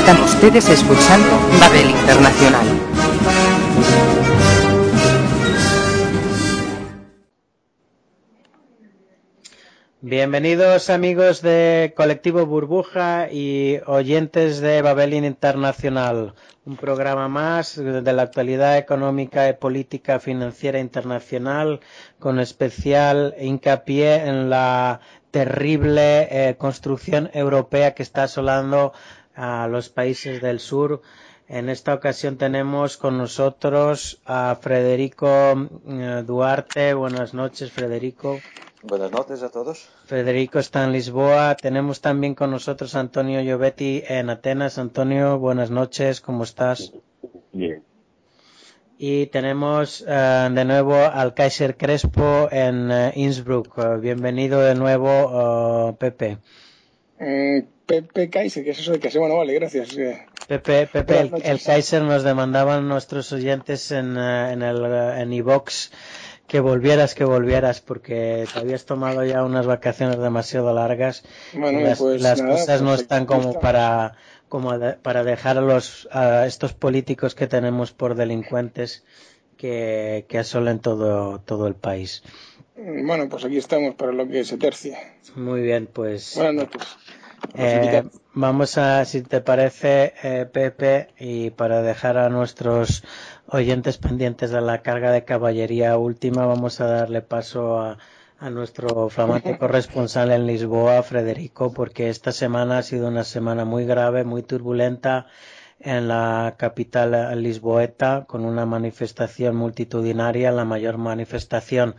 Están ustedes escuchando Babel Internacional. Bienvenidos amigos de Colectivo Burbuja y oyentes de Babel Internacional, un programa más de la actualidad económica y política financiera internacional con especial hincapié en la terrible eh, construcción europea que está asolando a los países del sur. En esta ocasión tenemos con nosotros a Federico eh, Duarte. Buenas noches, Federico. Buenas noches a todos. Federico está en Lisboa. Tenemos también con nosotros a Antonio Llobetti en Atenas. Antonio, buenas noches, ¿cómo estás? Bien. Y tenemos eh, de nuevo al Kaiser Crespo en eh, Innsbruck. Bienvenido de nuevo, Pepe. Eh, Pepe Kaiser, ¿qué es eso de Kaiser? Bueno, vale, gracias. Eh, Pepe, Pepe el, Kaiser nos demandaban nuestros oyentes en, eh, en el eh, en iVox que volvieras, que volvieras, porque te habías tomado ya unas vacaciones demasiado largas Bueno, y las, pues las nada, cosas no pues están como para como de- para dejar a los a estos políticos que tenemos por delincuentes que, que asolen todo todo el país. Bueno, pues aquí estamos para lo que se tercia. Muy bien, pues Buenas noches. Eh, vamos a, si te parece, eh, Pepe, y para dejar a nuestros oyentes pendientes de la carga de caballería última, vamos a darle paso a, a nuestro flamante corresponsal en Lisboa, Federico, porque esta semana ha sido una semana muy grave, muy turbulenta en la capital lisboeta, con una manifestación multitudinaria, la mayor manifestación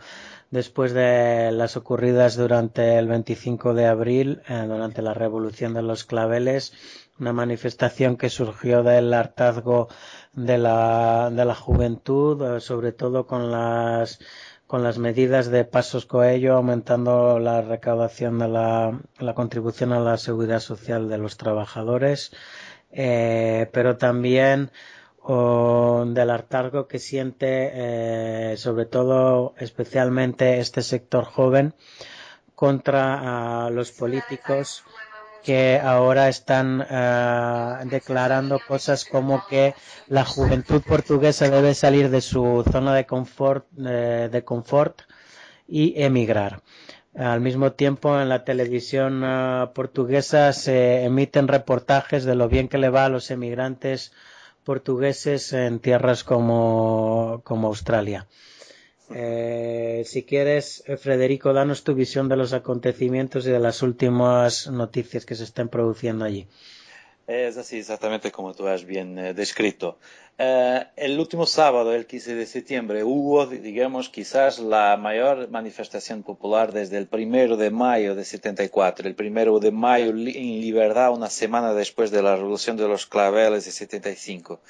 después de las ocurridas durante el 25 de abril, eh, durante la Revolución de los Claveles, una manifestación que surgió del hartazgo de la, de la juventud, eh, sobre todo con las con las medidas de Pasos Coello, aumentando la recaudación de la, la contribución a la seguridad social de los trabajadores, eh, pero también o del hartazgo que siente eh, sobre todo especialmente este sector joven contra ah, los políticos que ahora están ah, declarando cosas como que la juventud portuguesa debe salir de su zona de confort, eh, y emigrar. Al mismo tiempo, en la televisión ah, portuguesa se emiten reportajes de lo bien que le va a los emigrantes portugueses en tierras como, como Australia. Eh, si quieres, eh, Federico, danos tu visión de los acontecimientos y de las últimas noticias que se están produciendo allí. Es así exactamente como tú has bien eh, descrito. Eh, el último sábado, el 15 de septiembre, hubo, digamos, quizás la mayor manifestación popular desde el primero de mayo de 74. El primero de mayo en libertad, una semana después de la revolución de los claveles de 75.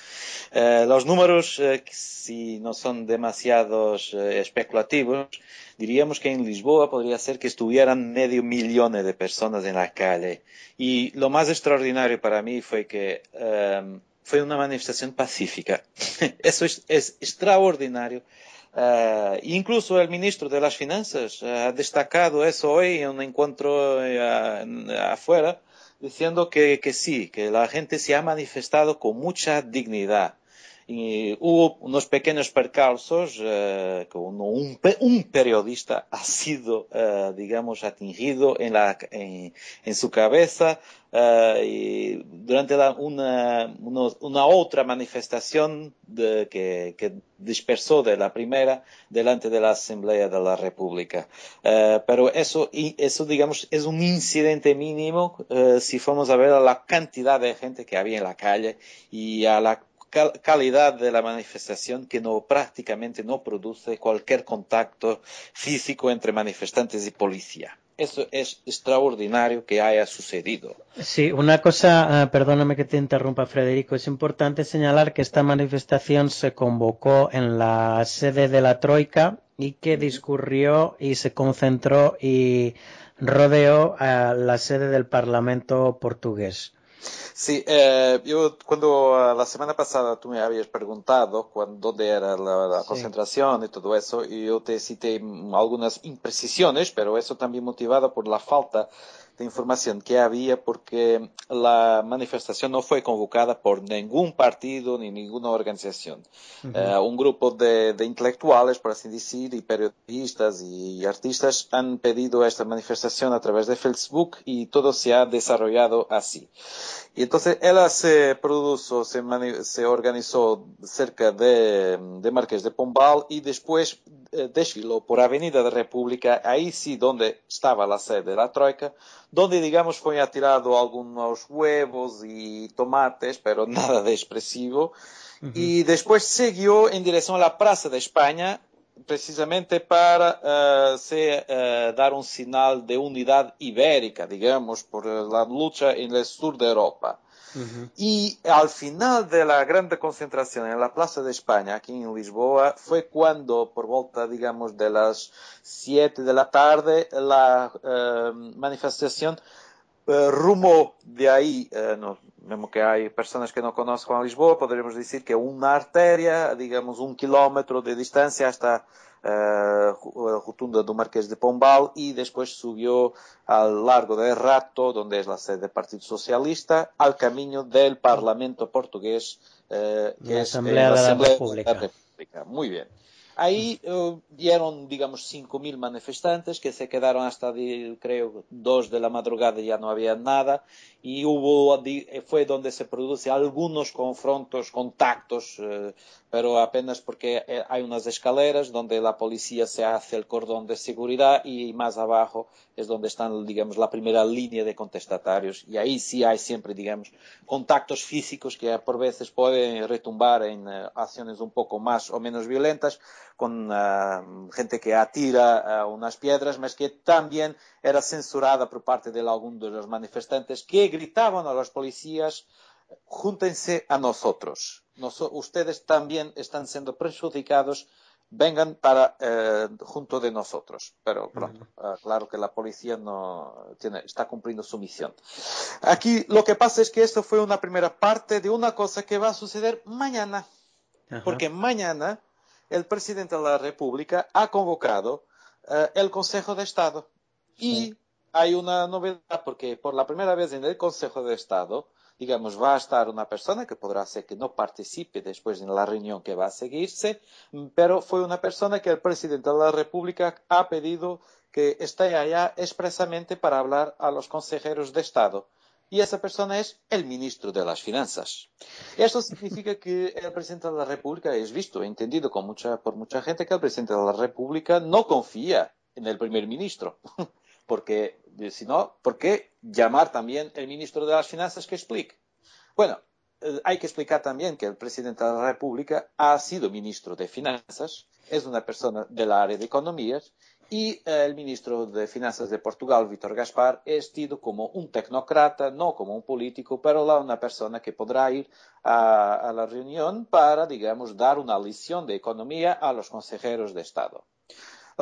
Eh, los números, eh, si no son demasiados especulativos, diríamos que en Lisboa podría ser que estuvieran medio millón de personas en la calle. Y lo más extraordinario para mí fue que eh, fue una manifestación pacífica. Eso es, extraordinario. Eh, incluso el ministro de las Finanzas eh, ha destacado eso hoy en un encuentro eh, afuera, diciendo que, que sí, que la gente se ha manifestado con mucha dignidad. Y hubo unos pequeños percalzos, eh, un, un, periodista ha sido, eh, digamos, atingido en, la, en, en su cabeza uh, y durante la, una, unos, una, otra manifestación de, que, que, dispersó de la primera delante de la Asamblea de la República. Uh, pero eso, eso, digamos, es un incidente mínimo uh, si fuéramos a ver a la cantidad de gente que había en la calle y a la calidad de la manifestación que no prácticamente no produce cualquier contacto físico entre manifestantes y policía. Eso es extraordinario que haya sucedido. Sí, una cosa, uh, perdóname que te interrumpa, Federico, es importante señalar que esta manifestación se convocó en la sede de la Troika y que discurrió y se concentró y rodeó a la sede del Parlamento portugués. Sí, eh, yo cuando uh, la semana pasada tú me habías preguntado cuándo, dónde era la, la sí. concentración y todo eso, y yo te cité algunas imprecisiones, pero eso también motivado por la falta de información que había porque la manifestación no fue convocada por ningún partido ni ninguna organización. Uh -huh. uh, un grupo de, de, intelectuales, por así decir, y periodistas y artistas han pedido esta manifestación a través de Facebook y todo se ha desarrollado así. Y entonces ella se produjo, se, se organizó cerca de, de Marqués de Pombal y después eh, desfiló por Avenida da República, ahí sí donde estaba la sede de la Troika, donde digamos fue atirado algunos huevos y tomates, pero nada de expresivo. Uh -huh. Y después siguió en dirección a la Plaza de España, precisamente para uh, se, uh, dar un señal de unidad ibérica, digamos, por la lucha en el sur de Europa. Y al final de la grande concentración en la Plaza de España, aquí en Lisboa, fue cuando, por volta, digamos, de las siete de la tarde, la uh, manifestación rumó de ahí, no, mesmo que hay personas que no conozcan a Lisboa, podríamos decir que una arteria, digamos, un kilómetro de distancia hasta uh, rotunda do Marquês de Pombal y después subió al largo de Rato, donde es la sede del Partido Socialista, al camino del Parlamento portugués, uh, que la es Asamblea, la de, Asamblea la República. de la República. Muy bien. Ahí dieron, digamos, 5.000 manifestantes que se quedaron hasta, creo, dos de la madrugada ya no había nada. Y hubo, fue donde se producen algunos confrontos, contactos, uh, pero apenas porque hay unas escaleras donde la policía se hace el cordón de seguridad y más abajo es donde están, digamos, la primera línea de contestatarios. Y ahí sí hay siempre, digamos, contactos físicos que por veces pueden retumbar en uh, acciones un poco más o menos violentas con uh, gente que atira uh, unas piedras, mas que también era censurada por parte de algunos de los manifestantes que gritaban a los policías júntense a nosotros. Nos, ustedes también están siendo perjudicados, vengan para eh, junto de nosotros. Pero pronto, uh -huh. uh, claro que la policía no tiene, está cumpliendo su misión. Aquí lo que pasa es que esto fue una primera parte de una cosa que va a suceder mañana. Uh -huh. Porque mañana el presidente de la República ha convocado uh, el Consejo de Estado. Y hay una novedad, porque por la primera vez en el Consejo de Estado, digamos, va a estar una persona que podrá ser que no participe después en la reunión que va a seguirse, pero fue una persona que el presidente de la República ha pedido que esté allá expresamente para hablar a los consejeros de Estado. Y esa persona es el ministro de las Finanzas. Esto significa que el presidente de la República es visto, entendido por mucha gente que el presidente de la República no confía en el primer ministro. porque si no, ¿por qué llamar también el ministro de las Finanzas que explique? Bueno, eh, hay que explicar también que el presidente de la República ha sido ministro de Finanzas, es una persona del área de economías y eh, el ministro de Finanzas de Portugal, Vítor Gaspar, es tido como un tecnócrata, no como un político, pero una persona que podrá ir a la reunión para, digamos, dar una lección de economía a los consejeros de Estado.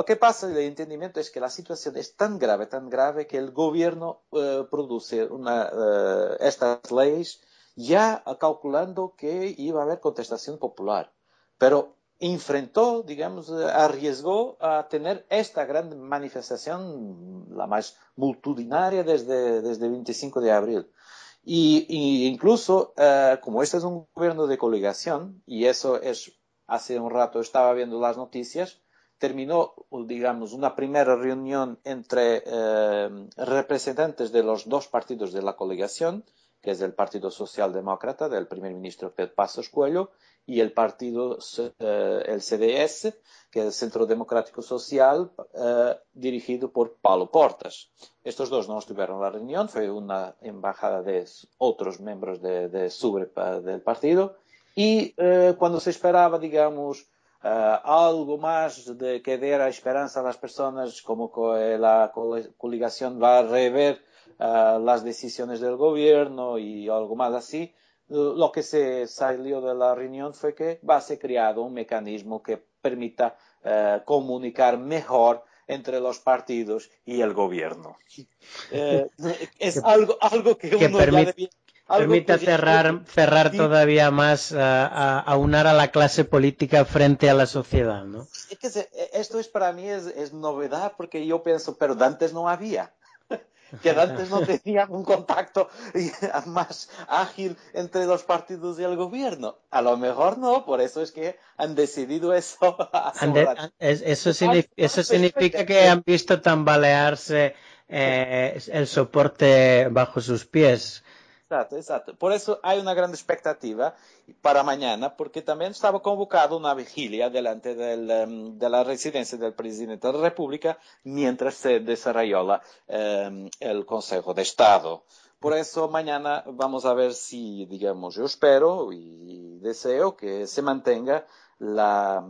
Lo que pasa, el entendimiento es que la situación es tan grave, tan grave, que el gobierno uh, produce una, uh, estas leyes ya calculando que iba a haber contestación popular. Pero enfrentó, digamos, arriesgó a tener esta gran manifestación, la más multitudinaria desde, desde el 25 de abril. Y, y incluso, uh, como este es un gobierno de coligación, y eso es, hace un rato estaba viendo las noticias, terminó, digamos, una primera reunión entre uh, representantes de los dos partidos de la coligación, que es el Partido Socialdemócrata del primer ministro Pedro Passos Coelho, y el partido, uh, el CDS, que es el Centro Democrático Social, uh, dirigido por Paulo Portas. Estos dos no estuvieron en la reunión, fue una embajada de otros miembros de, de del partido, y uh, cuando se esperaba, digamos, algo más de que diera esperanza a las personas, como que la coligación va a rever las decisiones del gobierno y algo más así, lo que se salió de la reunión fue que va a ser creado un mecanismo que permita uh, comunicar mejor entre los partidos y el gobierno. Eh, es algo, algo que, que uno permite, ya debía, permite cerrar, cerrar todavía más, a, a, a la clase política frente a la sociedad, ¿no? Es que esto es para mí es, es novedad porque yo pienso, pero antes no había que antes no tenían un contacto más ágil entre los partidos y el gobierno. A lo mejor no, por eso es que han decidido eso. De, eso, significa, eso significa que han visto tambalearse eh, el soporte bajo sus pies. Por eso hay una gran expectativa para mañana, porque también estaba convocado una vigilia delante del, um, de la residencia del presidente de la República mientras se desarrolló la, um, el Consejo de Estado. Por eso mañana vamos a ver si, digamos, yo espero y deseo que se mantenga la,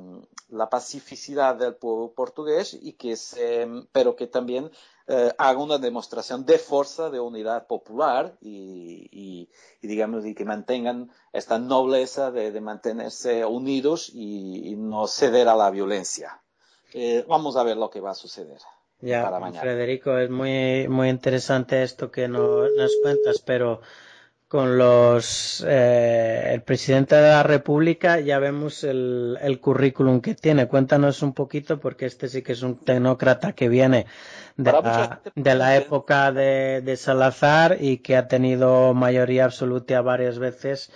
la pacificidad del pueblo portugués y que se, pero que también eh, haga una demostración de fuerza, de unidad popular y, y, y digamos, y que mantengan esta nobleza de, de mantenerse unidos y, y, no ceder a la violencia. Eh, vamos a ver lo que va a suceder. Ya, para mañana. Federico, es muy, muy interesante esto que nos, nos cuentas, pero con los eh, el presidente de la República ya vemos el, el, currículum que tiene. Cuéntanos un poquito porque este sí que es un tecnócrata que viene de, la, de la, época de, de, Salazar y que ha tenido mayoría absoluta varias veces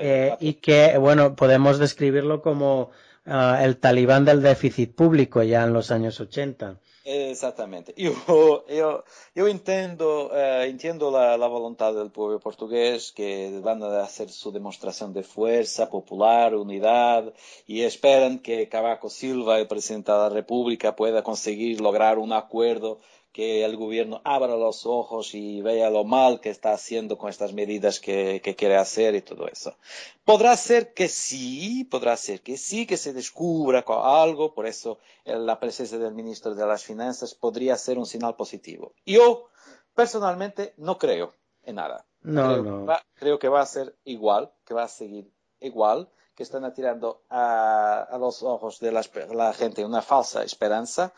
eh, y que bueno podemos describirlo como uh, el talibán del déficit público ya en los años 80. Exatamente. Eu, eu, eu entendo, uh, entendo la, la, voluntad del pueblo portugués que van a hacer su demostración de fuerza popular, unidad, y esperan que Cavaco Silva, el presidente de la República, pueda conseguir lograr un acuerdo que el gobierno abra los ojos y vea lo mal que está haciendo con estas medidas que, que, quiere hacer y todo eso. Podrá ser que sí, podrá ser que sí, que se descubra algo, por eso la presencia del ministro de las Finanzas podría ser un señal positivo. Yo, personalmente, no creo en nada. No, creo, no. Va, creo que va a ser igual, que va a seguir igual, que están atirando a, a los ojos de la, la gente una falsa esperanza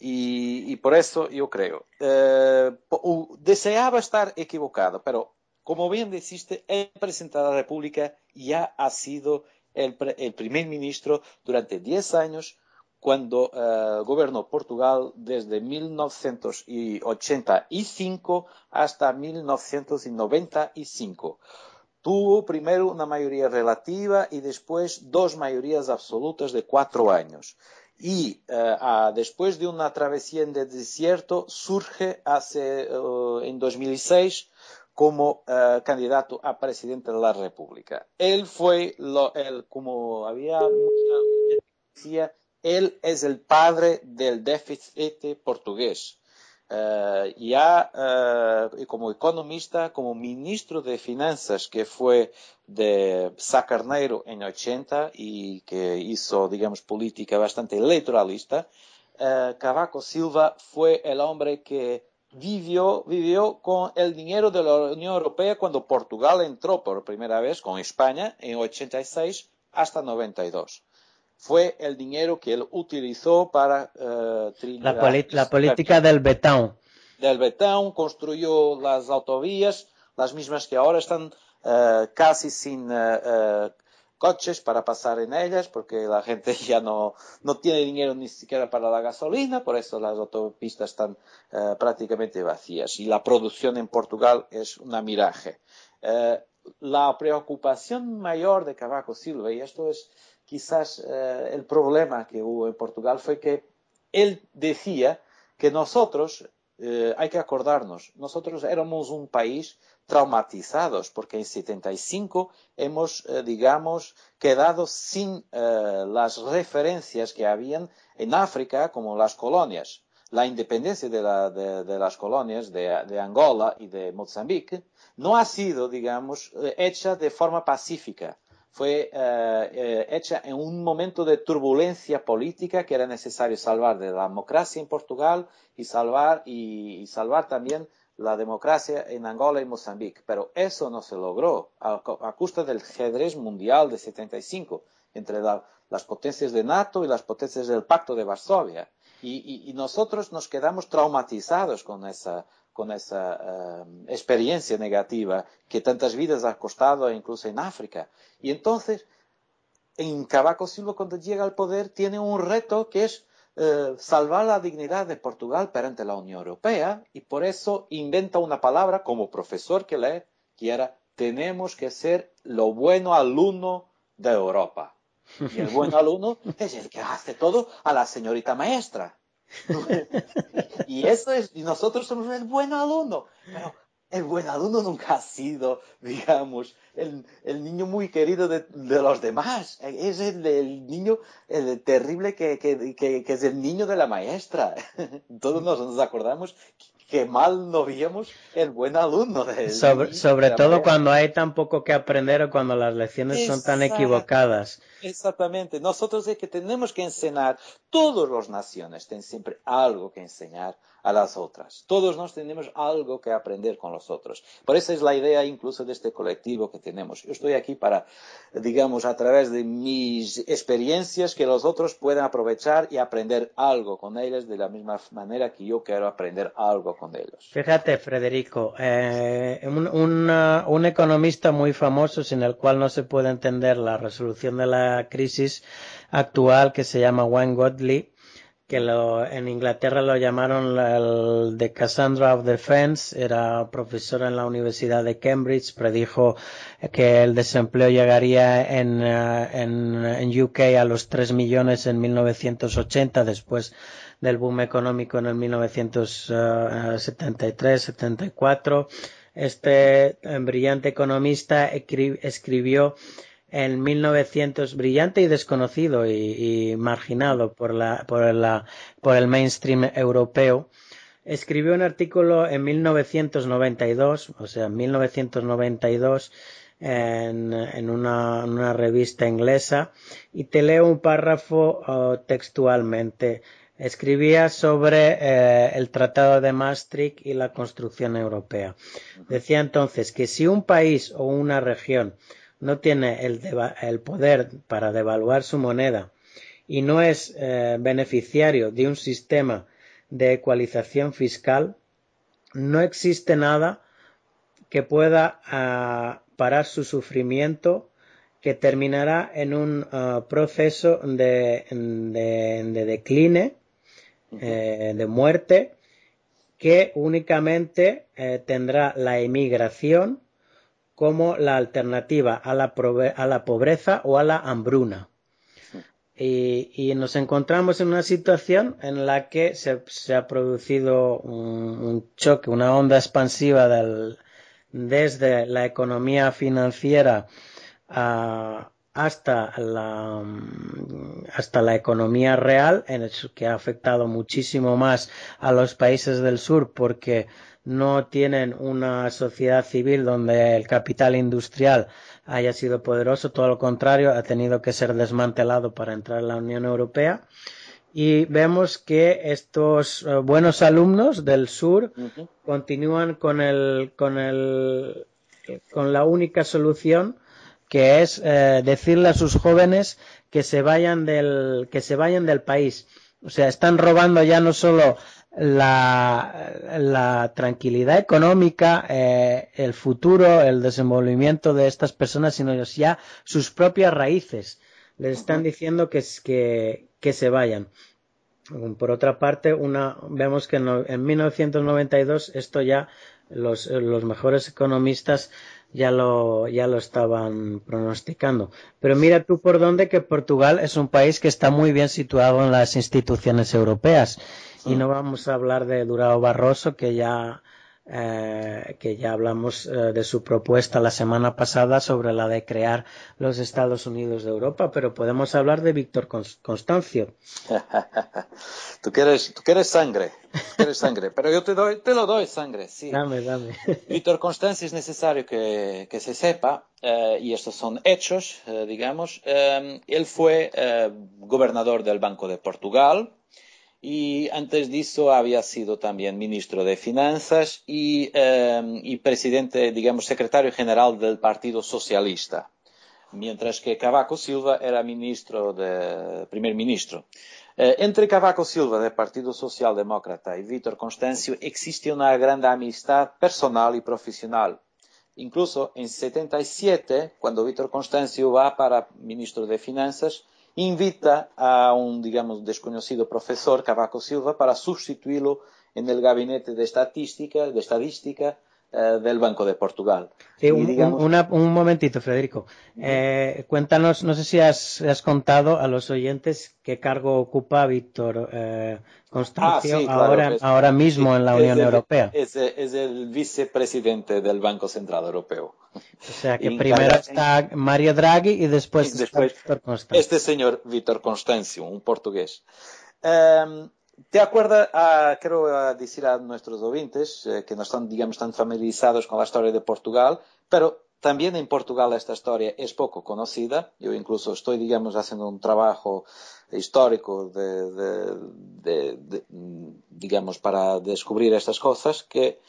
y, por eso yo creo. Eh, deseaba estar equivocado, pero como bien dijiste, el presidente de la República ya ha sido el, primer ministro durante 10 años cuando uh, gobernó Portugal desde 1985 hasta 1995. Tuvo primero una mayoría relativa y después dos mayorías absolutas de cuatro años y uh, después de una travesía en el desierto surge hace uh, en 2006 como uh, candidato a presidente de la República. Él fue lo, él, como había mucha decía, él es el padre del déficit portugués. Uh, ya uh, como economista, como ministro de Finanzas, que fue de Sacarneiro en 80 y que hizo, digamos, política bastante electoralista, uh, Cavaco Silva fue el hombre que vivió, vivió con el dinero de la Unión Europea cuando Portugal entró por primera vez con España en 86 hasta 92 fue el dinero que él utilizó para uh, la, la, política del betón. Del betón, construyó las autovías, las mismas que ahora están uh, casi sin uh, coches para pasar en ellas, porque la gente ya no, no tiene dinero ni siquiera para la gasolina, por eso las autopistas están prácticamente vacías. Y la producción en Portugal es una miraje. la preocupación mayor de Cavaco Silva, y esto es quizás eh, el problema que hubo en Portugal, fue que él decía que nosotros, eh, hay que acordarnos, nosotros éramos un país traumatizados porque en 75 hemos, eh, digamos, quedado sin las referencias que habían en África como las colonias. La independencia de, la, de, las colonias de, de, Angola y de Mozambique no ha sido, digamos, hecha de forma pacífica fue eh, eh, hecha en un momento de turbulencia política que era necesario salvar de la democracia en Portugal y salvar, y, salvar también la democracia en Angola y Mozambique. Pero eso no se logró a, costa del ajedrez mundial de 75 entre la, las potencias de NATO y las potencias del Pacto de Varsovia. Y, y nosotros nos quedamos traumatizados con esa, con esa uh, experiencia negativa que tantas vidas ha costado incluso en África. Y entonces, en Cavaco Silva, cuando llega al poder, tiene un reto que es uh, salvar la dignidad de Portugal perante la Unión Europea y por eso inventa una palabra como profesor que lee, que era tenemos que ser lo bueno alumno de Europa. Y el buen alumno es el que hace todo a la señorita maestra. y eso es, y nosotros somos el buen alumno. Pero el buen alumno nunca ha sido, digamos, el, el niño muy querido de, de, los demás. Es el, el niño el terrible que, que, que, que, es el niño de la maestra. Todos nos, nos acordamos que mal no veíamos el buen alumno. De, sobre, sobre todo maestra. cuando hay tan poco que aprender o cuando las lecciones Exacto. son tan equivocadas. Exactamente. Nosotros es que tenemos que enseñar, todas las naciones tienen siempre algo que enseñar a las otras. Todos nos tenemos algo que aprender con los otros. Por eso es la idea incluso de este colectivo que tenemos. Yo estoy aquí para, digamos, a través de mis experiencias, que los otros puedan aprovechar y aprender algo con ellos de la misma manera que yo quiero aprender algo con ellos. Fíjate, Federico, eh, un, un, un economista muy famoso sin el cual no se puede entender la resolución de la crisis actual que se llama Wayne Godley, que lo, en Inglaterra lo llamaron el de Cassandra of Defense, era profesor en la Universidad de Cambridge, predijo que el desempleo llegaría en, en, en UK a los 3 millones en 1980, después del boom económico en el 1973-74. Este brillante economista escribió en 1900 brillante y desconocido y, marginado por la, por el mainstream europeo escribió un artículo en 1992 o sea en 1992 en, en una, revista inglesa y te leo un párrafo uh, textualmente escribía sobre eh, el Tratado de Maastricht y la construcción europea. Decía entonces que si un país o una región no tiene el, el poder para devaluar su moneda y no es eh, beneficiario de un sistema de ecualización fiscal, no existe nada que pueda uh, parar su sufrimiento que terminará en un uh, proceso de, de, de decline, eh, de muerte, que únicamente eh, tendrá la emigración como la alternativa a la, a la pobreza o a la hambruna. Y, y, nos encontramos en una situación en la que se, se ha producido un, un, choque, una onda expansiva del, desde la economía financiera a, hasta la, hasta la economía real, en el que ha afectado muchísimo más a los países del sur porque no tienen una sociedad civil donde el capital industrial haya sido poderoso, todo lo contrario, ha tenido que ser desmantelado para entrar en la Unión Europea. Y vemos que estos uh, buenos alumnos del sur uh -huh. continúan con el, con el, con la única solución que es eh, decirle a sus jóvenes que se vayan del, que se vayan del país. O sea, están robando ya no solo la, la tranquilidad económica, eh, el futuro, el desenvolvimiento de estas personas, sino ya sus propias raíces. Les están diciendo que, que, que se vayan. Por otra parte, una, vemos que en, en 1992 esto ya los, los mejores economistas ya lo, ya lo estaban pronosticando. Pero mira tú por dónde que Portugal es un país que está muy bien situado en las instituciones europeas. Y no vamos a hablar de Durao Barroso, que ya eh, que ya hablamos eh, de su propuesta la semana pasada sobre la de crear los Estados Unidos de Europa, pero podemos hablar de Víctor Constancio. tú quieres, tú quieres sangre, quieres sangre, pero yo te doy, te lo doy sangre, sí. Dame, dame. Víctor Constancio es necesario que, que se sepa, eh, y estos son hechos, eh, digamos, él fue gobernador del Banco de Portugal, y antes de eso había sido también ministro de Finanzas y, eh, y, presidente, digamos, secretario general del Partido Socialista, mientras que Cavaco Silva era ministro de, primer ministro. Eh, entre Cavaco Silva del Partido Social Demócrata y Víctor Constâncio existe una gran amistad personal y profesional. Incluso en 77, cuando Víctor Constâncio va para ministro de Finanzas, invita a un, digamos, desconocido profesor, Cavaco Silva, para sustituirlo en el gabinete de estadística, de estadística eh, del Banco de Portugal. Sí, un, digamos... una, un, momentito, Federico. Eh, cuéntanos, no sé si has, has, contado a los oyentes qué cargo ocupa Víctor eh, Constancio ah, sí, claro, ahora, es, ahora mismo en la Unión el, Europea. Es, es, el vicepresidente del Banco Central Europeo. O sea que primero está Mario Draghi y después, y después está Víctor Constancio. Este señor Víctor Constancio, un portugués. Um, ¿Te acuerdas? Uh, quiero decir a nuestros oyentes uh, que no están, digamos, tan familiarizados con la historia de Portugal, pero también en Portugal esta historia es poco conocida. Yo incluso estoy, digamos, haciendo un trabajo histórico de, de, de, de digamos, para descubrir estas cosas, que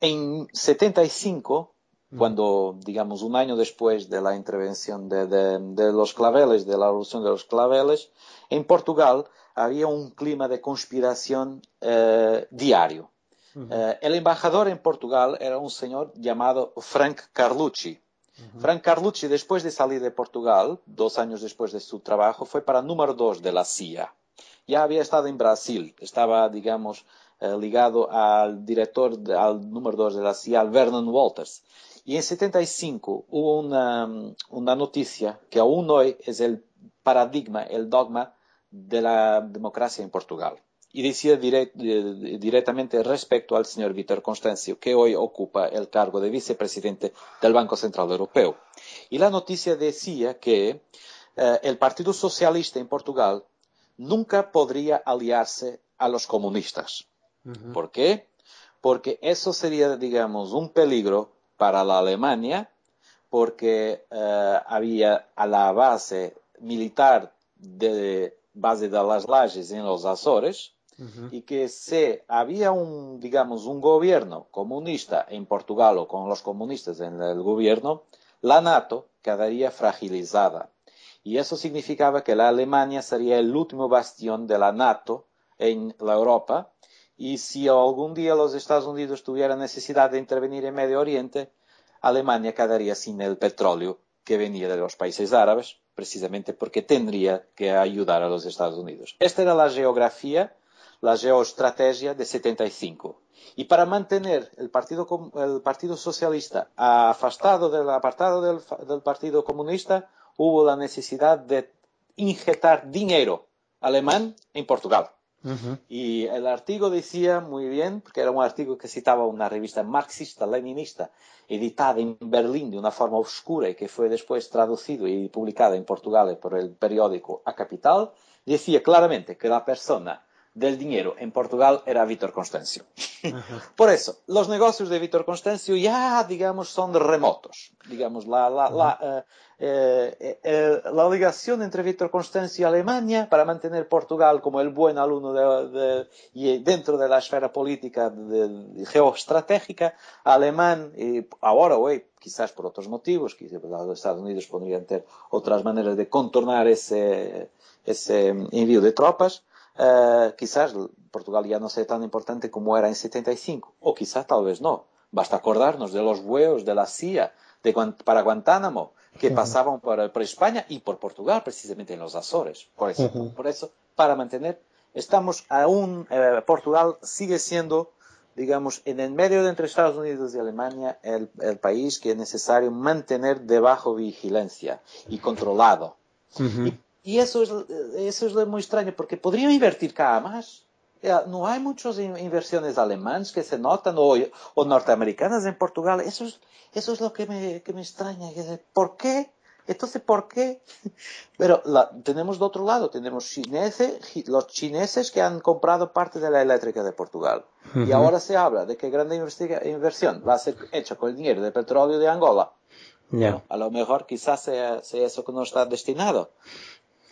en 75 cuando, digamos, un año después de la intervención de, de, de, los claveles, de la revolución de los claveles, en Portugal había un clima de conspiración eh, diario. Uh -huh. eh, el embajador en Portugal era un señor llamado Frank Carlucci. Uh -huh. Frank Carlucci, después de salir de Portugal, dos años después de su trabajo, fue para número dos de la CIA. Ya había estado en Brasil, estaba, digamos, eh, ligado al director, de, al número dos de la CIA, Vernon Walters. Y en 75 hubo una, una noticia que aún hoy es el paradigma, el dogma de la democracia en Portugal. Y decía direct, directamente respecto al señor Víctor Constancio, que hoy ocupa el cargo de vicepresidente del Banco Central Europeo. Y la noticia decía que eh, el Partido Socialista en Portugal nunca podría aliarse a los comunistas. Uh -huh. ¿Por qué? Porque eso sería, digamos, un peligro para la Alemania, porque eh, había a la base militar de base de las Lajes en los Azores, uh -huh. y que si había un, digamos, un gobierno comunista en Portugal o con los comunistas en el gobierno, la NATO quedaría fragilizada. Y eso significaba que la Alemania sería el último bastión de la NATO en la Europa, y si algún día los Estados Unidos tuvieran necesidad de intervenir en Medio Oriente, Alemania quedaría sin el petróleo que venía de los países árabes, precisamente porque tendría que ayudar a los Estados Unidos. Esta era la geografía, la geoestrategia de 75. Y para mantener el Partido, Socialista afastado del apartado del, del Partido Comunista, hubo la necesidad de inyectar dinero alemán en Portugal. Y el artículo decía muy bien, porque era un artículo que citaba una revista marxista-leninista, editada en Berlín de una forma oscura y que fue después traducido y publicada en Portugal por el periódico A Capital, decía claramente que la persona del dinero en Portugal era Víctor Constancio. Por eso, los negocios de Víctor Constancio ya, digamos, son remotos. Digamos, la, la, la, eh, eh, eh, la ligación entre Víctor Constancio y Alemania para mantener Portugal como el buen alumno de, de, y dentro de la esfera política de, de, geoestratégica alemán, y ahora hoy, quizás por otros motivos, quizás los Estados Unidos podrían tener otras maneras de contornar ese, ese envío de tropas, Uh, quizás Portugal ya no sea tan importante como era en 75, o quizás tal vez no. Basta acordarnos de los huevos de la CIA de, para Guantánamo que uh -huh. pasaban por, por, España y por Portugal, precisamente en los Azores. Por eso, uh -huh. por eso para mantener, estamos aún, eh, Portugal sigue siendo digamos, en el medio de entre Estados Unidos y Alemania, el, el país que es necesario mantener debajo vigilancia y controlado. y, y, eso es, eso es muy extraño, porque podrían invertir cada más. No hay muchas inversiones alemanas que se notan o, o norteamericanas en Portugal. Eso es, eso es lo que me, que me extraña. ¿Por qué? Entonces, ¿por qué? Pero la, tenemos de otro lado, tenemos chineses, los chineses que han comprado parte de la eléctrica de Portugal. Uh -huh. Y ahora se habla de que grande inversión va a ser hecha con el dinero del petróleo de Angola. Yeah. Bueno, a lo mejor quizás sea, sea, eso que no está destinado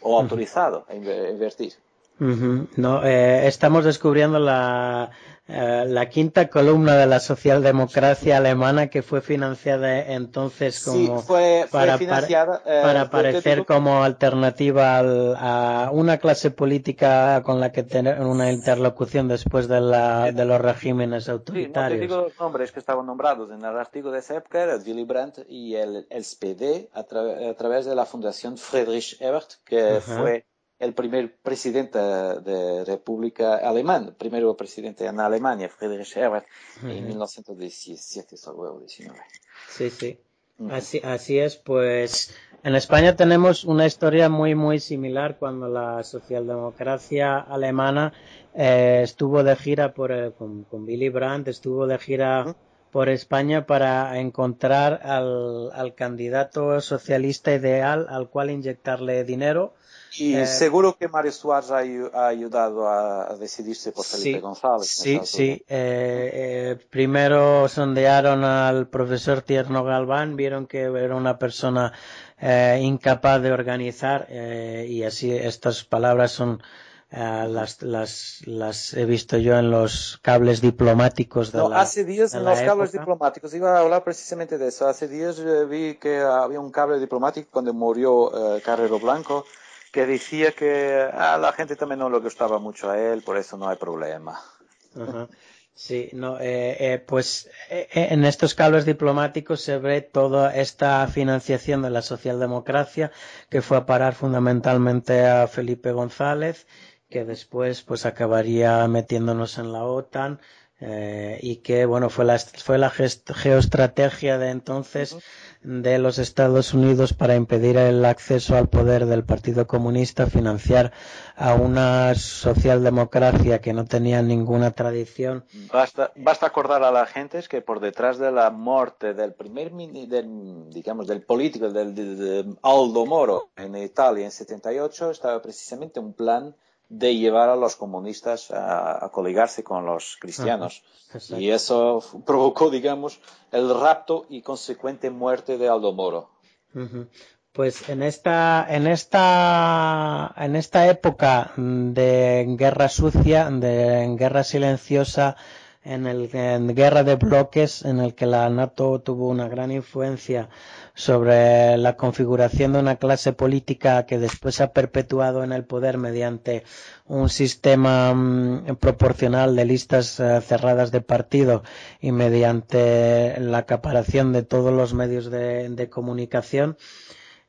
o autorizado -huh. a invertir. Uh -huh. No, eh, estamos descubriendo la, eh, la quinta columna de la socialdemocracia alemana que fue financiada entonces como sí, fue, fue para, financiada, eh, para tú... como alternativa al, a una clase política con la que tener una interlocución después de, la, de los regímenes autoritarios. Sí, no te digo los nombres que estaban nombrados en el artículo de esa época, era Willy Brandt y el, el SPD a, tra a, través de la fundación Friedrich Ebert, que uh -huh. fue el primer presidente de República Alemana, primero presidente en Alemania, Friedrich Ebert, uh -huh. en 1917 o 19. Sí, sí. Uh -huh. Así, así es, pues en España tenemos una historia muy, muy similar cuando la socialdemocracia alemana eh, estuvo de gira por el, con, con, Willy Brandt, estuvo de gira uh -huh. por España para encontrar al, al candidato socialista ideal al cual inyectarle dinero y eh, seguro que Mario Suárez ha, ha ayudado a, a, decidirse por Felipe sí, González. Sí, sí. Eh, eh, primero sondearon al profesor Tierno Galván, vieron que era una persona eh, incapaz de organizar eh, y así estas palabras son Uh, las, las, las he visto yo en los cables diplomáticos de no, la hace días en los época. cables diplomáticos iba a hablar precisamente de eso hace días eh, vi que había un cable diplomático cuando murió eh, Carrero Blanco que decía que a la gente también no le gustaba mucho a él por eso no hay problema. Sí, no, eh, eh, pues eh, en estos cables diplomáticos se ve toda esta financiación de la socialdemocracia que fue a parar fundamentalmente a Felipe González que después pues acabaría metiéndonos en la OTAN eh, y que bueno fue la fue la geoestrategia de entonces de los Estados Unidos para impedir el acceso al poder del Partido Comunista financiar a una socialdemocracia que no tenía ninguna tradición. Basta basta acordar a la gente es que por detrás de la muerte del primer del, digamos del político del, de, de Aldo Moro en Italia en 78 estaba precisamente un plan de llevar a los comunistas a, a coligarse con los cristianos. Ajá, y eso provocó, digamos, el rapto y consecuente muerte de Aldo Moro. Pues en esta, en esta, en esta época de guerra sucia, de guerra silenciosa, en el en guerra de bloques, en el que la NATO tuvo una gran influencia sobre la configuración de una clase política que después se ha perpetuado en el poder mediante un sistema mmm, proporcional de listas uh, cerradas de partido y mediante la acaparación de todos los medios de, de comunicación,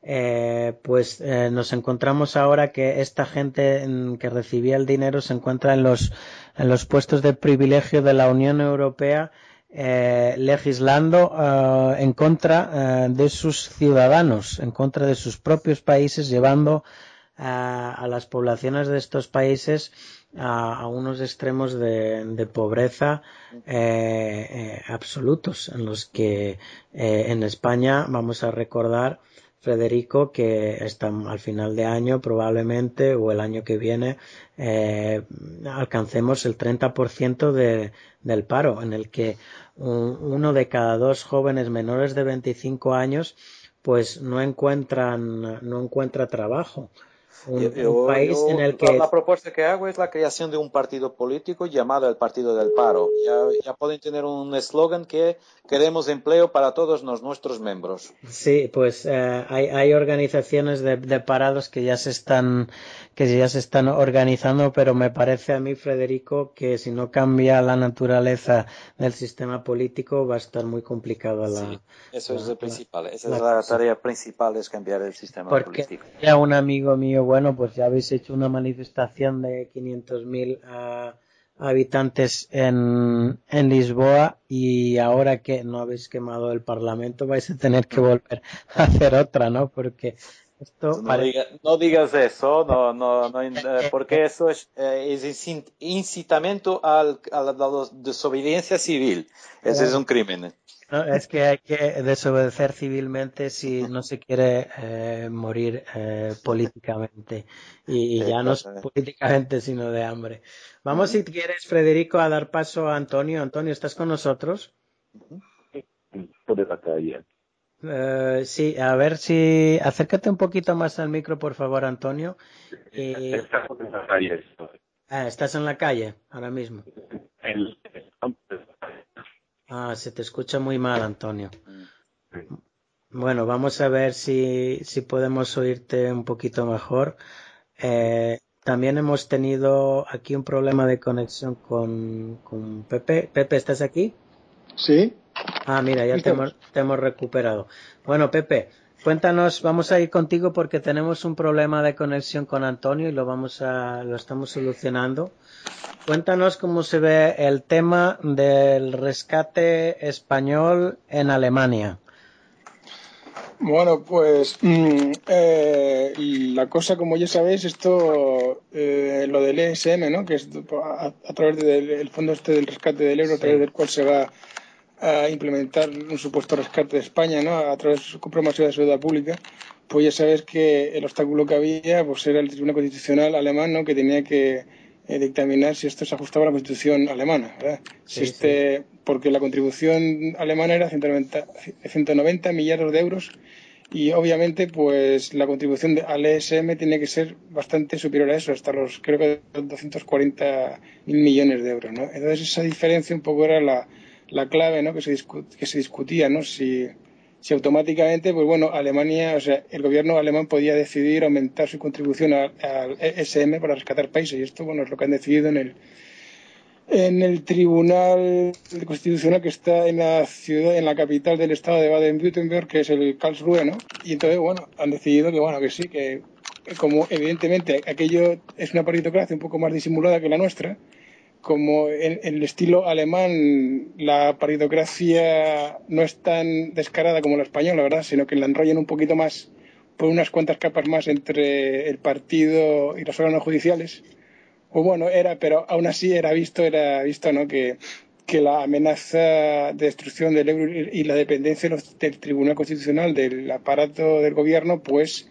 eh, pues eh, nos encontramos ahora que esta gente mm, que recibía el dinero se encuentra en los, en los puestos de privilegio de la Unión Europea eh, legislando uh, en contra uh, de sus ciudadanos, en contra de sus propios países, llevando a las poblaciones de estos países a, unos extremos de, pobreza eh, eh, absolutos, en los que eh, en España vamos a recordar Federico, que está al final de año probablemente o el año que viene eh, alcancemos el 30% de, del paro, en el que un, uno de cada dos jóvenes menores de 25 años pues no encuentran no encuentra trabajo. Un, yo, un país yo, en el que la propuesta que hago es la creación de un partido político llamado el Partido del Paro. Ya, ya pueden tener un eslogan que queremos empleo para todos los, nuestros miembros. Sí, pues eh, hay, hay organizaciones de, de, parados que ya se están que ya se están organizando, pero me parece a mí, Federico, que si no cambia la naturaleza del sistema político va a estar muy complicado la. Sí, eso la, es lo principal. Esa la, es la tarea principal, es cambiar el sistema porque político. Ya un amigo mío, bueno, pues ya habéis hecho una manifestación de 500.000 uh, habitantes en, en Lisboa y ahora que no habéis quemado el Parlamento vais a tener que volver a hacer otra, ¿no? Porque esto no, diga, no digas eso, no, no, no, eh, porque eso es, eh, es incitamiento al, a la desobediencia civil. Ese es un crimen. es que hay que desobedecer civilmente si no se quiere eh, morir eh, políticamente. Y, ya no es políticamente, sino de hambre. Vamos, si quieres, Federico, a dar paso a Antonio. Antonio, ¿estás con nosotros? Por la calle. Eh, sí, a ver si. Acércate un poquito más al micro, por favor, Antonio. Estás en la calle. Ah, estás en la calle ahora mismo. El, Ah, se te escucha muy mal, Antonio. Bueno, vamos a ver si, si podemos oírte un poquito mejor. Eh, también hemos tenido aquí un problema de conexión con, con Pepe. Pepe, ¿estás aquí? Sí. Ah, mira, ya te hemos, te hemos recuperado. Bueno, Pepe, Cuéntanos, vamos a ir contigo porque tenemos un problema de conexión con Antonio y lo vamos a, lo estamos solucionando. Cuéntanos cómo se ve el tema del rescate español en Alemania. Bueno, pues mm, eh, la cosa, como ya sabéis, esto, eh, lo del ESM, ¿no? Que es a, través del fondo este del rescate del euro, a través del cual se va a implementar un supuesto rescate de España ¿no? a través de su compromiso de deuda pública, pues ya sabes que el obstáculo que había pues era el Tribunal Constitucional alemán ¿no? que tenía que eh, dictaminar si esto se ajustaba a la Constitución alemana. ¿verdad? si este, porque la contribución alemana era 190, 190 millardos de euros y obviamente pues la contribución al ESM tiene que ser bastante superior a eso, hasta los creo que 240 mil millones de euros. ¿no? Entonces esa diferencia un poco era la la clave ¿no? que, se que se discutía, ¿no? Si, si automáticamente, pues bueno, Alemania, o sea, el gobierno alemán podía decidir aumentar su contribución al ESM para rescatar países. Y esto, bueno, es lo que han decidido en el, en el Tribunal Constitucional que está en la ciudad, en la capital del estado de Baden-Württemberg, que es el Karlsruhe, ¿no? Y entonces, bueno, han decidido que, bueno, que sí, que como evidentemente aquello es una paritocracia un poco más disimulada que la nuestra, como en, el estilo alemán la paritocracia no es tan descarada como la española, ¿verdad? Sino que la enrollan un poquito más por unas cuantas capas más entre el partido y los órganos judiciales. O bueno, era, pero aún así era visto, era visto, ¿no? Que, que la amenaza de destrucción del euro y la dependencia del Tribunal Constitucional del aparato del gobierno, pues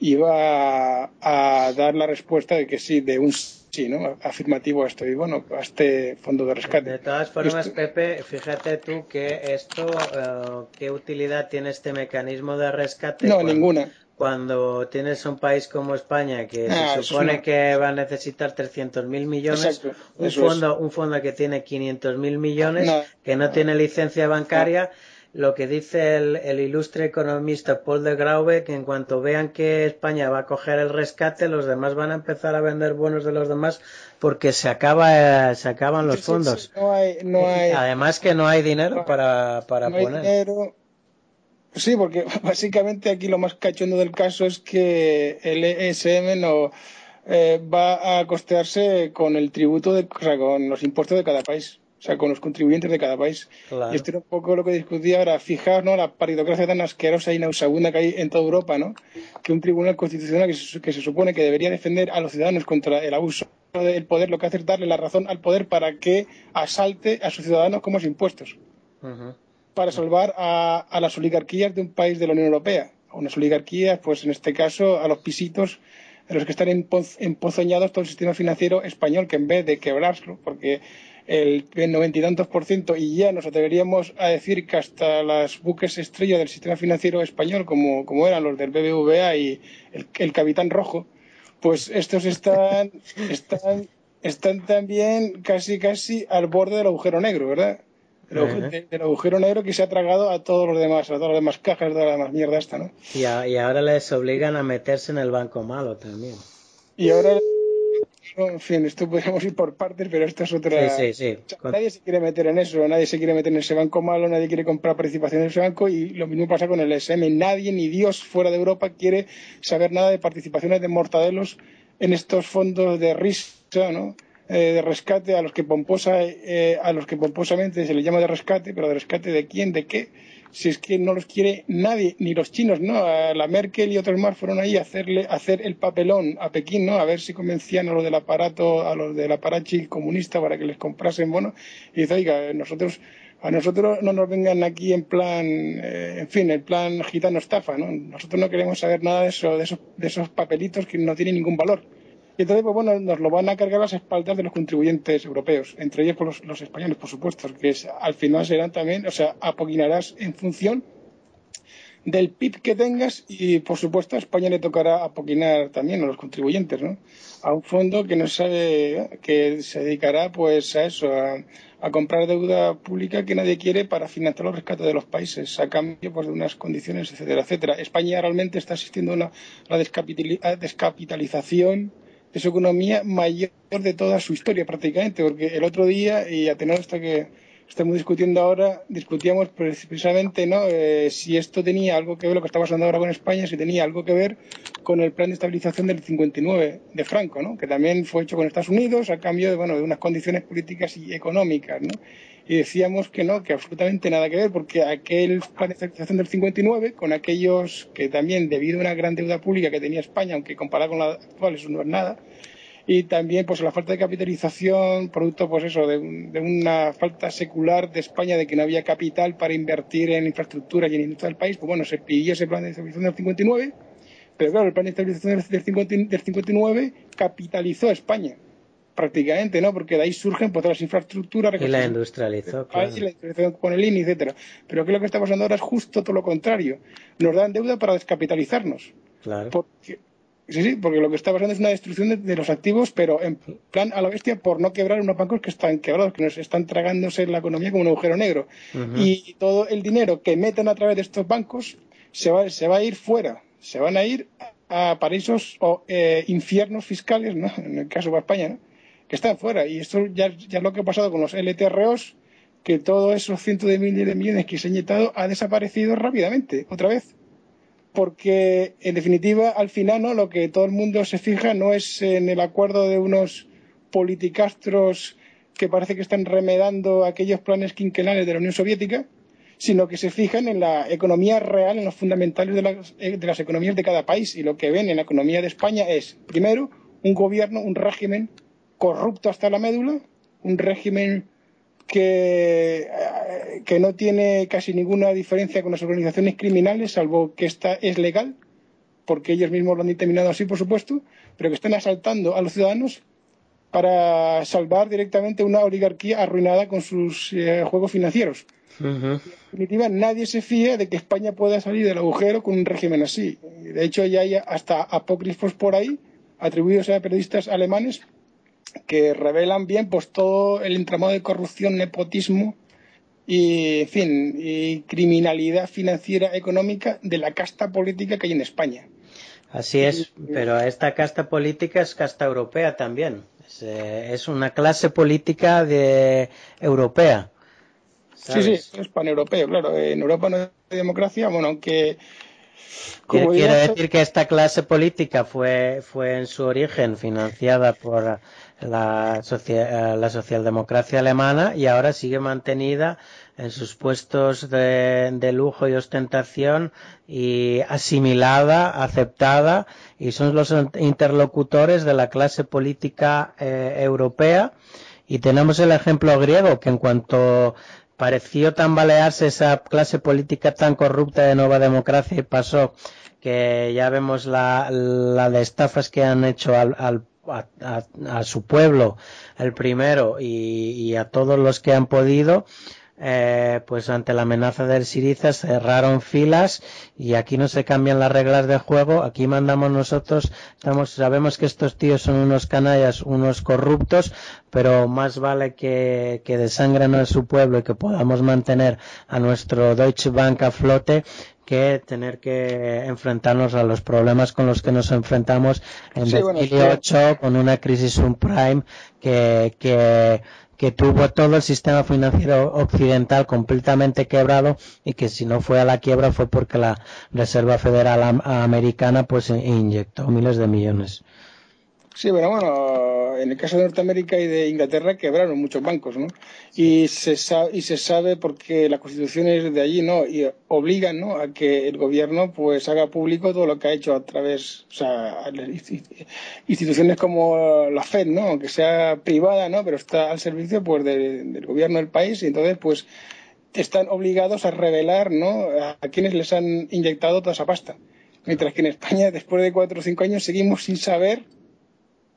iba a dar la respuesta de que sí, de un sí, ¿no? Afirmativo a esto y bueno, a este fondo de rescate. De todas formas, Pepe, fíjate tú que esto, eh, ¿qué utilidad tiene este mecanismo de rescate? No, ninguna. Cuando tienes un país como España que se ah, supone que va a necesitar 300.000 millones, un fondo, un fondo que tiene 500.000 millones, que no tiene licencia bancaria lo que dice el, ilustre economista Paul de Graube, que en cuanto vean que España va a coger el rescate, los demás van a empezar a vender bonos de los demás porque se acaba se acaban los fondos. no hay, no hay, Además que no hay dinero para, para no poner. Hay dinero. Sí, porque básicamente aquí lo más cachondo del caso es que el ESM no eh, va a costearse con el tributo de, o sea, con los impuestos de cada país o sea, con los contribuyentes de cada país. Y esto era un poco lo que discutía ahora. Fijaos, ¿no? La paritocracia tan asquerosa y nauseabunda que hay en toda Europa, ¿no? Que un tribunal constitucional que se, que se supone que debería defender a los ciudadanos contra el abuso del poder, lo que hace es darle la razón al poder para que asalte a sus ciudadanos como impuestos. Para salvar a, a, las oligarquías de un país de la Unión Europea. A unas oligarquías, pues en este caso, a los pisitos en los que están empozoñados todo el sistema financiero español, que en vez de quebrarlo, porque el noventa y tantos por ciento y ya nos atreveríamos a decir que hasta las buques estrella del sistema financiero español, como, como eran los del BBVA y el, el Capitán Rojo, pues estos están, están, están también casi casi al borde del agujero negro, ¿verdad? del agujero negro que se ha tragado a todos los demás, a todas las demás cajas, de la demás mierda esta, ¿no? Y, y ahora les obligan a meterse en el banco malo también. Y ahora en fin, esto podríamos ir por partes, pero esto es otra. Sí, sí, sí. nadie se quiere meter en eso, nadie se quiere meter en ese banco malo, nadie quiere comprar participación en ese banco y lo mismo pasa con el SM. Nadie, ni Dios fuera de Europa, quiere saber nada de participaciones de mortadelos en estos fondos de risa, ¿no? eh, de rescate a los que pomposa, eh, a los que pomposamente se les llama de rescate, pero de rescate de quién, de qué, si es que no los quiere nadie, ni los chinos, ¿no? La Merkel y otros más fueron ahí a hacerle, hacer el papelón a Pekín, ¿no? A ver si convencían a los del aparato, a los del aparachi comunista para que les comprasen, bueno, y dice, oiga, nosotros, a nosotros no nos vengan aquí en plan, eh, en fin, el plan gitano estafa, ¿no? Nosotros no queremos saber nada de de esos, de esos papelitos que no tienen ningún valor. Y entonces, pues bueno, nos lo van a cargar las espaldas de los contribuyentes europeos, entre ellos pues, los, los españoles, por supuesto, que al final serán también, o sea, apoquinarás en función del PIB que tengas y, por supuesto, a España le tocará apoquinar también a los contribuyentes, ¿no? A un fondo que no sabe, que se dedicará, pues, a eso, a, comprar deuda pública que nadie quiere para financiar los rescates de los países a cambio pues, de unas condiciones, etcétera, etcétera. España realmente está asistiendo a una, la descapitalización de su economía mayor de toda su historia prácticamente, porque el otro día, y a tener esto que estamos discutiendo ahora, discutíamos precisamente ¿no? Eh, si esto tenía algo que ver, lo que está pasando ahora con España, si tenía algo que ver con el plan de estabilización del 59 de Franco, ¿no? que también fue hecho con Estados Unidos a cambio de, bueno, de unas condiciones políticas y económicas. ¿no? Y decíamos que no, que absolutamente nada que ver, porque aquel plan de estabilización del 59, con aquellos que también, debido a una gran deuda pública que tenía España, aunque comparado con la actual eso no es nada, y también pues la falta de capitalización, producto pues eso, de, una falta secular de España de que no había capital para invertir en infraestructura y en industria del país, pues bueno, se pidió ese plan de estabilización del 59, pero claro, el plan de estabilización del, 50, del 59 capitalizó a España prácticamente, ¿no? Porque de ahí surgen pues, las infraestructuras. Y la industrializó, claro. Y la industrialización con el INI, etcétera. Pero que lo que está pasando ahora es justo todo lo contrario. Nos dan deuda para descapitalizarnos. Claro. Porque, sí, sí, porque lo que está pasando es una destrucción de, de, los activos, pero en plan a la bestia por no quebrar unos bancos que están quebrados, que nos están tragándose la economía como un agujero negro. Uh -huh. Y todo el dinero que meten a través de estos bancos se va, se va a ir fuera. Se van a ir a paraísos o eh, infiernos fiscales, ¿no? En el caso de España, ¿no? Que están fuera. Y esto ya, ya es lo que ha pasado con los LTROs, que todos esos cientos de miles de millones que se han inyectado ha desaparecido rápidamente, otra vez. Porque, en definitiva, al final, ¿no? lo que todo el mundo se fija no es en el acuerdo de unos politicastros que parece que están remedando aquellos planes quinquenales de la Unión Soviética, sino que se fijan en la economía real, en los fundamentales de las, de las economías de cada país. Y lo que ven en la economía de España es, primero, un gobierno, un régimen corrupto hasta la médula, un régimen que, que, no tiene casi ninguna diferencia con las organizaciones criminales, salvo que esta es legal, porque ellos mismos lo han determinado así, por supuesto, pero que están asaltando a los ciudadanos para salvar directamente una oligarquía arruinada con sus eh, juegos financieros. Uh -huh. En definitiva, nadie se fía de que España pueda salir del agujero con un régimen así. De hecho, ya hay hasta apócrifos por ahí, atribuidos a periodistas alemanes, que revelan bien pues todo el entramado de corrupción, nepotismo y, en fin, y criminalidad financiera económica de la casta política que hay en España. Así es, pero esta casta política es casta europea también. Es, eh, es una clase política de europea. ¿sabes? Sí, sí, es paneuropeo, claro. En Europa no hay democracia, bueno, aunque Quiero decir que esta clase política fue, fue en su origen financiada por la, social, la socialdemocracia alemana y ahora sigue mantenida en sus puestos de, de, lujo y ostentación y asimilada, aceptada y son los interlocutores de la clase política eh, europea. Y tenemos el ejemplo griego que en cuanto pareció tambalearse esa clase política tan corrupta de nueva democracia y pasó que ya vemos la, la de estafas que han hecho al, al a, a, su pueblo el primero y, y, a todos los que han podido eh, pues ante la amenaza del Siriza cerraron filas y aquí no se cambian las reglas de juego, aquí mandamos nosotros, estamos, sabemos que estos tíos son unos canallas, unos corruptos, pero más vale que, que desangren a su pueblo y que podamos mantener a nuestro Deutsche Bank a flote que tener que enfrentarnos a los problemas con los que nos enfrentamos en sí, 2008 bueno, con una crisis subprime que, que que tuvo todo el sistema financiero occidental completamente quebrado y que si no fue a la quiebra fue porque la Reserva Federal Americana pues inyectó miles de millones. Sí, pero bueno, en el caso de Norteamérica y de Inglaterra quebraron muchos bancos, ¿no? Y se sabe, y se sabe porque las constituciones de allí, ¿no? Y obligan, ¿no? A que el gobierno, pues, haga público todo lo que ha hecho a través, o sea, instituciones como la Fed, ¿no? Aunque sea privada, ¿no? Pero está al servicio, pues, del gobierno del país y entonces, pues, están obligados a revelar, ¿no? A quienes les han inyectado toda esa pasta. Mientras que en España, después de cuatro o cinco años, seguimos sin saber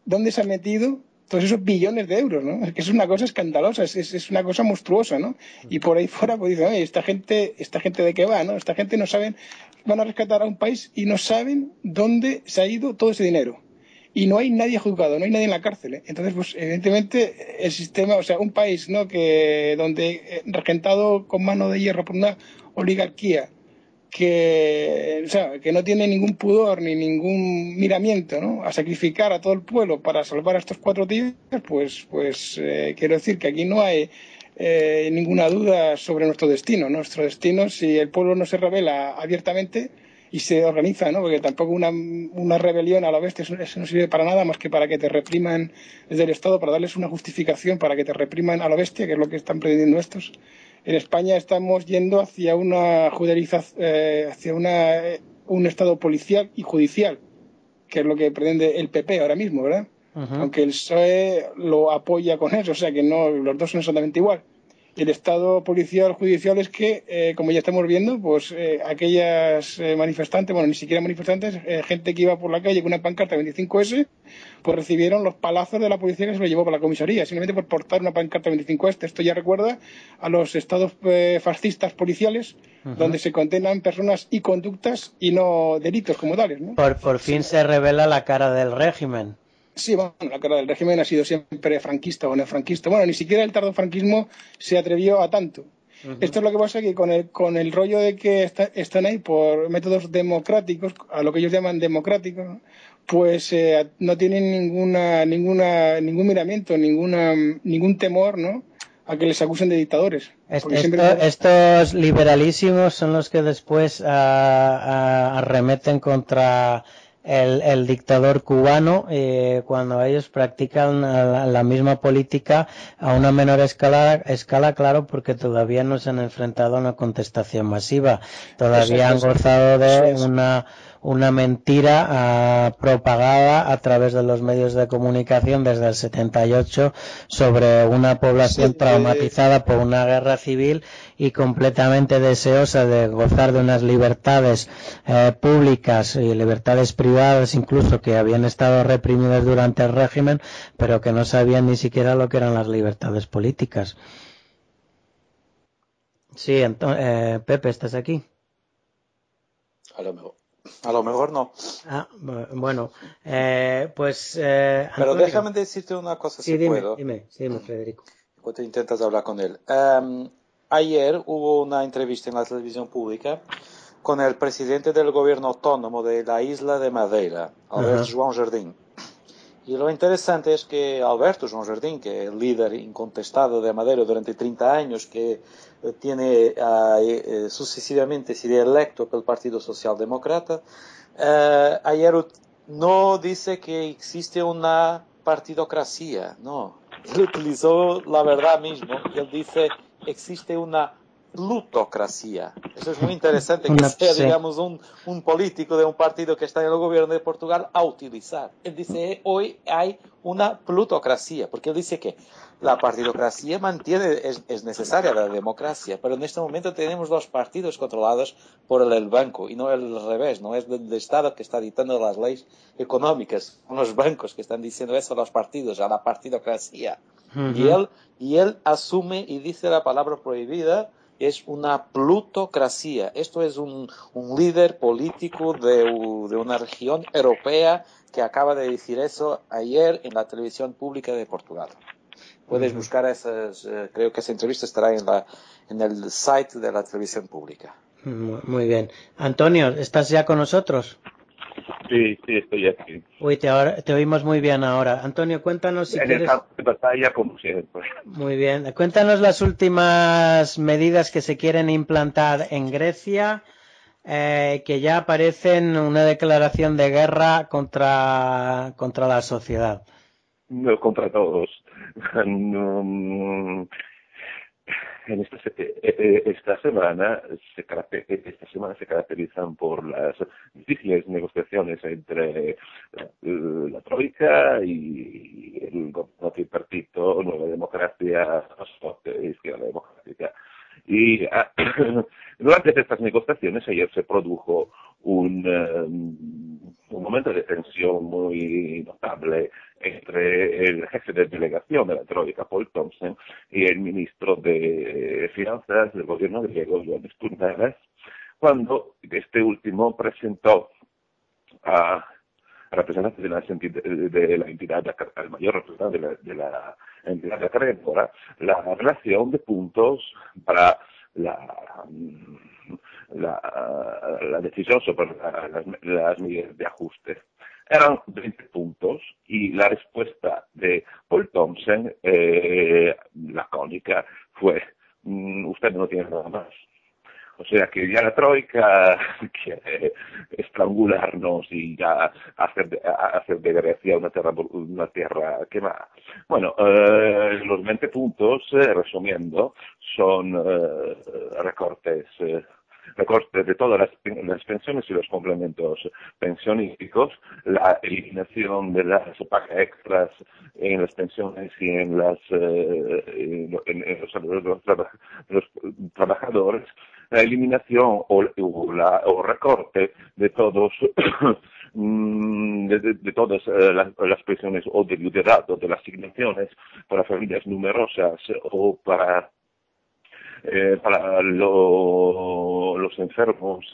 dónde se han metido todos esos billones de euros, ¿no? Es que es una cosa escandalosa, es, es, una cosa monstruosa, ¿no? Y por ahí fuera, pues dicen, oye, esta gente, esta gente de qué va, ¿no? Esta gente no saben, van a rescatar a un país y no saben dónde se ha ido todo ese dinero. Y no hay nadie juzgado, no hay nadie en la cárcel. ¿eh? Entonces, pues evidentemente el sistema, o sea, un país, ¿no? Que donde eh, regentado con mano de hierro por una oligarquía que, o sea, que no tiene ningún pudor ni ningún miramiento ¿no? a sacrificar a todo el pueblo para salvar a estos cuatro tíos, pues, pues eh, quiero decir que aquí no hay eh, ninguna duda sobre nuestro destino. Nuestro destino, si el pueblo no se revela abiertamente y se organiza, ¿no? porque tampoco una, una rebelión a la vez eso, no sirve para nada más que para que te repriman desde el Estado, para darles una justificación para que te repriman a la bestia, que es lo que están pretendiendo estos en España estamos yendo hacia una eh, hacia una, eh, un Estado policial y judicial, que es lo que pretende el PP ahora mismo, ¿verdad? Aunque el PSOE lo apoya con eso, o sea que no, los dos son exactamente igual el estado policial judicial es que, eh, como ya estamos viendo, pues eh, aquellas eh, manifestantes, bueno, ni siquiera manifestantes, gente que iba por la calle con una pancarta 25S, pues recibieron los palazos de la policía que se lo llevó para la comisaría, simplemente por portar una pancarta 25S. Esto ya recuerda a los estados fascistas policiales, donde se condenan personas y conductas y no delitos como tales. ¿no? Por, por fin se revela la cara del régimen. Sí, bueno, la cara del régimen ha sido siempre franquista o neofranquista. Bueno, ni siquiera el tardofranquismo se atrevió a tanto. Esto es lo que pasa que con el, con el rollo de que están ahí por métodos democráticos, a lo que ellos llaman democráticos, pues eh, no tienen ninguna, ninguna, ningún miramiento, ninguna, ningún temor, ¿no? a que les acusen de dictadores. Estos liberalísimos son los que después ah, ah, arremeten contra el, dictador cubano eh, cuando ellos practican la, misma política a una menor escala, escala, claro, porque todavía no se han enfrentado a una contestación masiva. Todavía han gozado de una una mentira ah, propagada a través de los medios de comunicación desde el 78 sobre una población traumatizada por una guerra civil y completamente deseosa de gozar de unas libertades eh, públicas y libertades privadas incluso que habían estado reprimidas durante el régimen pero que no sabían ni siquiera lo que eran las libertades políticas. Sí, eh, Pepe, ¿estás aquí? A lo mejor. A lo mejor no. Ah, bueno, eh, pues. Eh, Pero déjame decirte una cosa si puedo. Dime, dime, Federico. Cuando intentas hablar con él. Em, ayer hubo una entrevista en la televisión pública con el presidente del gobierno autónomo de la isla de Madeira, Alberto João Jardim. Y lo interesante es que Alberto João Jardim, que es el líder incontestado de Madeira durante 30 años, que tiene uh, sucesivamente sido electo pelo Partido Social Democrata, uh, ayer no dice que existe una partidocracia, no. Él utilizó la verdad mismo. Él dice existe una plutocracia. Eso es muy interesante que sea, digamos, un, un, político de un partido que está en el gobierno de Portugal a utilizar. Él dice, hoy hay una plutocracia, porque él dice que la partidocracia mantiene, es, es, necesaria la democracia, pero en este momento tenemos dos partidos controlados por el, el banco y no el revés, no es el, Estado que está dictando las leyes económicas, son los bancos que están diciendo eso a los partidos, a la partidocracia. Y, él, y él asume y dice la palabra prohibida, es una plutocracia. Esto es un, un líder político de, de, una región europea que acaba de decir eso ayer en la televisión pública de Portugal. Puedes buscar esas, eh, creo que esa entrevista estará en, la, en el site de la televisión pública. Muy bien. Antonio, ¿estás ya con nosotros? Sí, sí, estoy aquí. Uy, te, te oímos muy bien ahora. Antonio, cuéntanos si en quieres... de batalla, como siempre. Muy bien. Cuéntanos las últimas medidas que se quieren implantar en Grecia, eh, que ya aparecen una declaración de guerra contra, contra la sociedad. contra todos. en esta, eh, eh, esta semana se esta semana se caracterizan por las difíciles negociaciones entre la, troika y el gobierno tripartito Nueva Democracia Izquierda Democrática. Y ah, durante estas negociaciones ayer se produjo un, un momento de tensión muy notable entre el jefe de delegación de la Troika, Paul Thompson, y el ministro de Finanzas del gobierno griego, Ioannis Kourneras, cuando este último presentó a representante de la, de la entidad, al mayor representante de la, de la entidad acreedora, la relación de puntos para la, la, la decisión sobre las, las medidas de ajuste eran 20 puntos y la respuesta de Paul Thompson, eh, lacónica, fue, mm, usted no tiene nada más. O sea que ya la Troika quiere estrangularnos y ya hacer, hacer de Grecia una tierra, una tierra quemada. Bueno, eh, los 20 puntos, eh, resumiendo, son eh, recortes eh, recorte de todas las, pensiones y los complementos pensionísticos, la eliminación de las pagas extras en las pensiones y en, las, eh, los, trabajadores, la eliminación o, la, o recorte de todos mm, de, todas eh, las, pensiones o de o de las asignaciones para familias numerosas o para eh, para los enfermos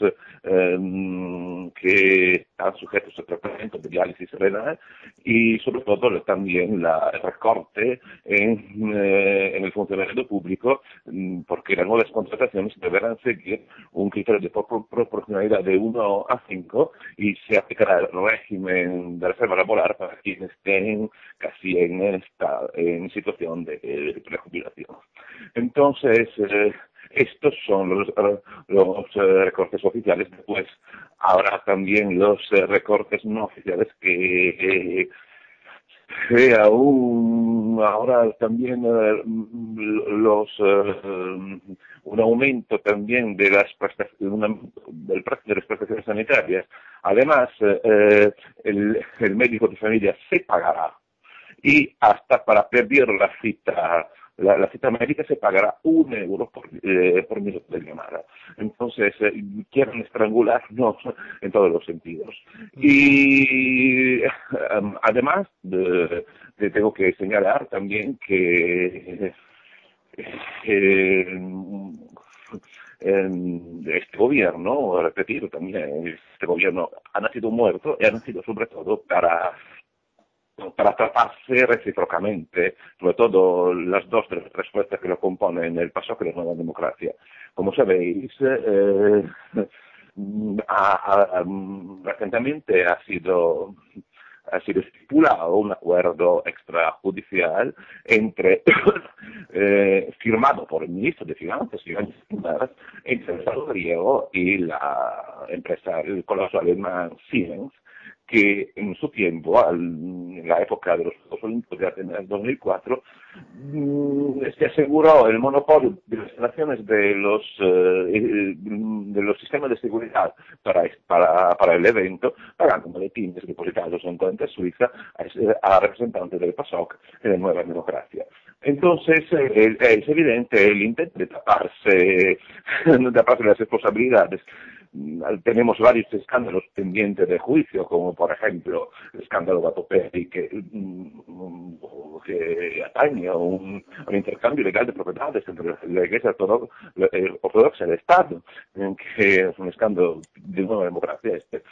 eh, que están sujetos a tratamiento de diálisis renal y sobre todo también la, el recorte en, eh, en el funcionamiento público mm, porque las nuevas contrataciones deberán seguir un criterio de proporcionalidad de 1 a 5 y se aplicará el régimen de reserva laboral para quienes estén casi en esta en situación de, de prejubilación. Entonces, eh, estos son los, los eh, recortes oficiales. Después habrá también los eh, recortes no oficiales que eh, aún ahora también los un aumento también de las del precio de las prestaciones sanitarias. Además, el, el médico de familia se pagará y hasta para pedir la cita la, cita médica se pagará un euro por, eh, por minuto de llamada. Entonces, eh, quieren estrangularnos en todos los sentidos. Y em, además, tengo que señalar también que eh, este gobierno, repetido también, este gobierno ha nacido muerto y ha nacido sobre todo para para tratarse recíprocamente, sobre todo las dos respuestas que lo componen, el paso que la nueva democracia. Como sabéis, eh, recientemente ha sido ha sido estipulado un acuerdo extrajudicial entre eh, firmado por el ministro de Finanzas entre el Estado griego y la empresa, el coloso alemán Siemens, que en su tiempo, en la época de los Juegos Olímpicos de Atenas 2004, mm, se aseguró el monopolio de las instalaciones de los, eh, de los sistemas de seguridad para, para, para el evento, pagando maletines depositados en cuenta suiza a, a representantes del PASOK y de Nueva Democracia. Entonces, eh, es evidente el intento de taparse, de taparse las responsabilidades Mm, tenemos varios escándalos pendientes de juicio, como por ejemplo el escándalo Gatoperi, que, mm, que atañe a un, intercambio legal de propiedades entre la Iglesia Ortodoxa y el Estado, que es un escándalo de nueva democracia este.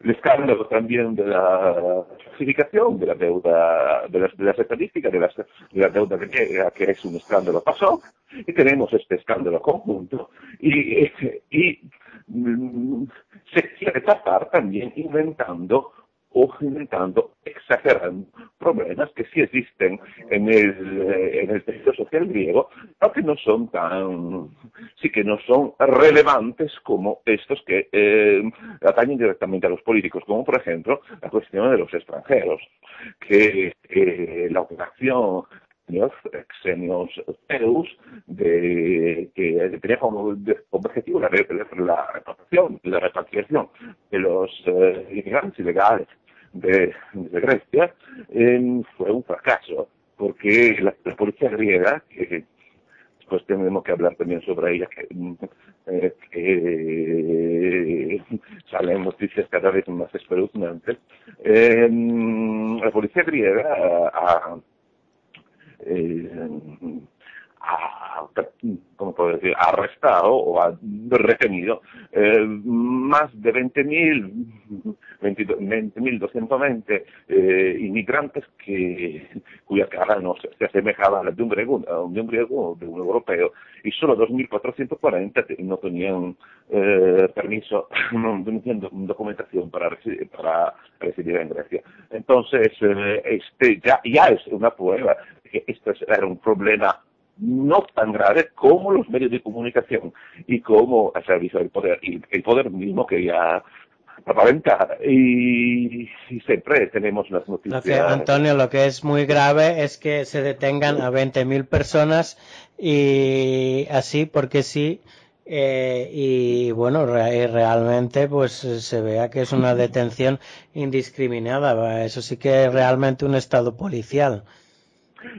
El escándalo también de la clasificación de la deuda, de las, de las estadísticas de, de la deuda griega, que es un escándalo pasó, y tenemos este escándalo conjunto, y, Mm, se quiere tapar también inventando o inventando, exagerando problemas que sí existen en el, eh, en el tejido social griego, pero que no son tan, sí que no son relevantes como estos que eh, atañen directamente a los políticos, como por ejemplo la cuestión de los extranjeros, que la operación Xenios Zeus, de, que tenía como, objetivo la, la, repatriación, la repatriación de los eh, inmigrantes ilegales de, Grecia, fue un fracaso, porque la, policía griega, que después tenemos que hablar también sobre ella, que, eh, salen noticias cada vez más espeluznantes, la policía griega ha eh, ha, ¿cómo puedo decir? arrestado o ha retenido eh, más de 20.000, 20.220 eh, inmigrantes que, cuya cara no se, asemejaba a la de un griego, de un griego de un europeo, y solo 2.440 no tenían eh, permiso, no tenían documentación para residir, para residir en Grecia. Entonces, eh, este ya, ya es una prueba que esto era un problema no tan grave como los medios de comunicación y como el servicio del poder, y el poder mismo que ya aparenta. Y, siempre tenemos las noticias. Antonio, lo que es muy grave es que se detengan a 20.000 personas y así, porque sí. Eh, y bueno, realmente pues se vea que es una detención indiscriminada. Eso sí que es realmente un estado policial.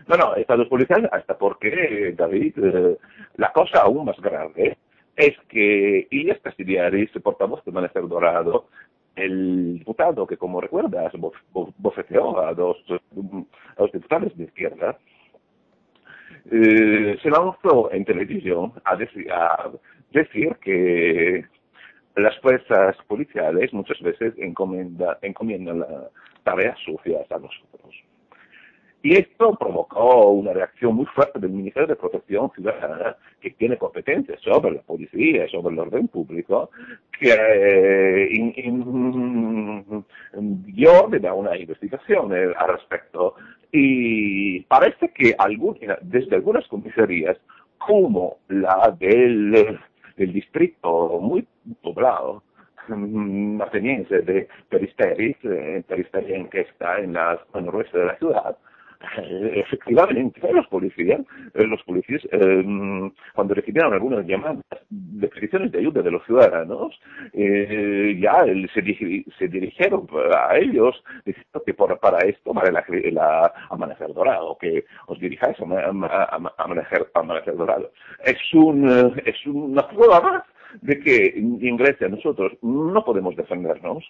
No, no, estados policiales hasta porque, David, eh, la cosa aún más grave es que Ilias Castigliaris, portavoz de Manecer Dorado, el diputado que, como recuerdas, bofeteó a dos, a dos diputados de izquierda, eh, se lanzó en televisión a decir, que las fuerzas policiales muchas veces encomiendan tareas sucias a nosotros. Y esto provocó una reacción muy fuerte del Ministerio de Protección Ciudadana, que tiene competencias sobre la policía, sobre el orden público, que eh, dio una investigación eh, al respecto. Y parece que desde algunas comisarías, como la del, distrito muy poblado, mm, ateniense de Peristeris, eh, Peristeris que está en la zona oeste de la ciudad, eh, efectivamente, los policías, eh, los policías em, cuando recibieron algunas llamadas de peticiones de ayuda de los ciudadanos, eh, ya se, dirigieron a ellos diciendo que para esto vale la, amanecer dorado, que os dirijáis a, amanecer, amanecer dorado. Es, un, es una prueba más de que en Grecia nosotros no podemos defendernos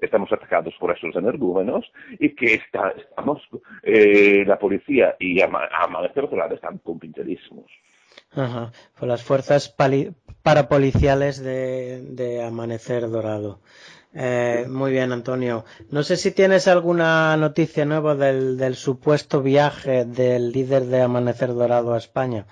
estamos atacados por esos energúmenos y que está, estamos, eh, la policía y Amanecer Dorado están compinchadísimos. Ajá, por las fuerzas parapoliciales de, de Amanecer Dorado. Eh, muy bien, Antonio. No sé si tienes alguna noticia nueva del, del supuesto viaje del líder de Amanecer Dorado a España.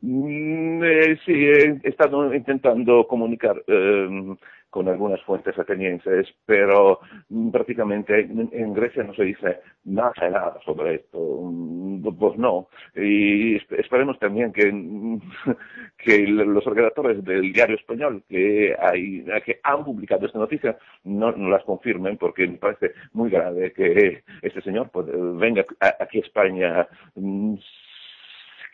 Mm, eh, sí, he estado intentando comunicar eh, con algunas fuentes atenienses, pero mm, prácticamente en, Grecia no se dice nada, sobre esto. Mm, pues no. Y esperemos también que, que los redactores del diario español que, hay, que han publicado esta noticia no, las confirmen, porque me parece muy grave que este señor pues, venga aquí a España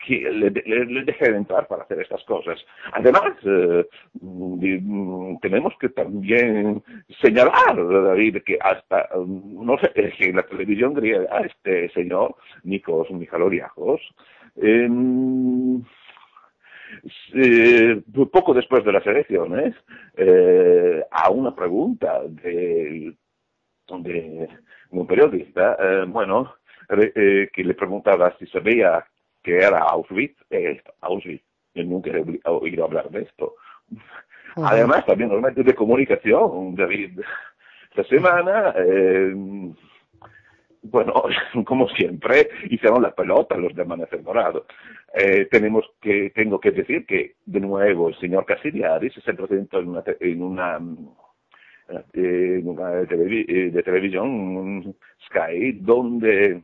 que le, deje de entrar para hacer estas cosas. Además, eh, mm, tenemos que también señalar, David, que hasta, mm, no sé, que en la televisión griega, este señor, Nikos Michaloriajos, em, eh, poco después de las elecciones, eh, a una pregunta de, de un periodista, eh, bueno, que le preguntaba si sabía que era Auschwitz, eh, Auschwitz. Yo nunca he oído hablar de esto. Además, también los medios de comunicación, David. Esta semana, eh, bueno, como siempre, hicieron la pelota los de Amanecer Dorado. Eh, tenemos que, tengo que decir que, de nuevo, el señor Casiliadis se presentó en una, en una eh, de, televisión Sky, donde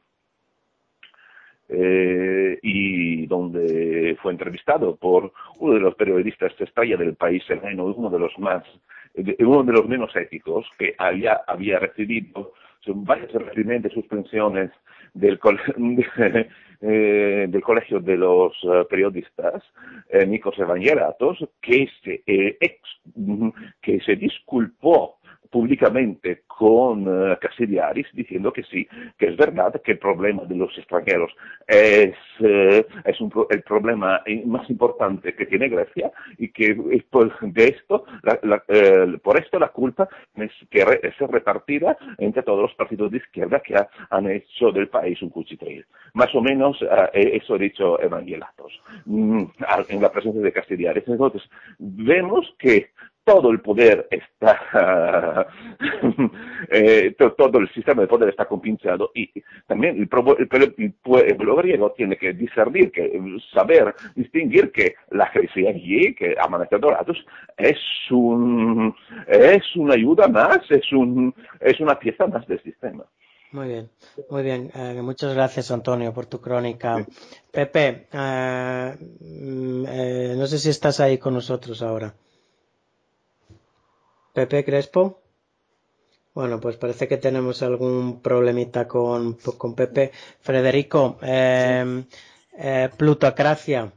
eh, y donde fue entrevistado por uno de los periodistas estrella del país uno de los más, uno de los menos éticos que había, había recibido varias reprimendas, suspensiones del, eh, del Colegio de los eh, Periodistas, eh, Nikos Evangelatos, que se, que se disculpó públicamente con uh, diciendo que sí, que es verdad que el problema de los extranjeros es, eh, es un el problema más importante que tiene Grecia y que por, de esto, eh, por esto la culpa es que re, es repartida entre todos los partidos de izquierda que han hecho del país un cuchitril. Más o menos eso ha dicho Evangelatos mm, en la presencia de Castigliaris. Entonces, vemos que todo el poder está, eh, todo el sistema de poder está compinchado y también el, pueblo griego tiene que discernir, que saber distinguir que la allí, que Amanece Dorados, es un, es una ayuda más, es un, es una pieza más del sistema. Muy bien, muy bien. Eh, muchas gracias, Antonio, por tu crónica. Pepe, eh, mm, no sé si estás ahí con nosotros ahora. Pepe Crespo. Bueno, pues parece que tenemos algún problemita con, con Pepe. Federico, eh, eh, plutocracia.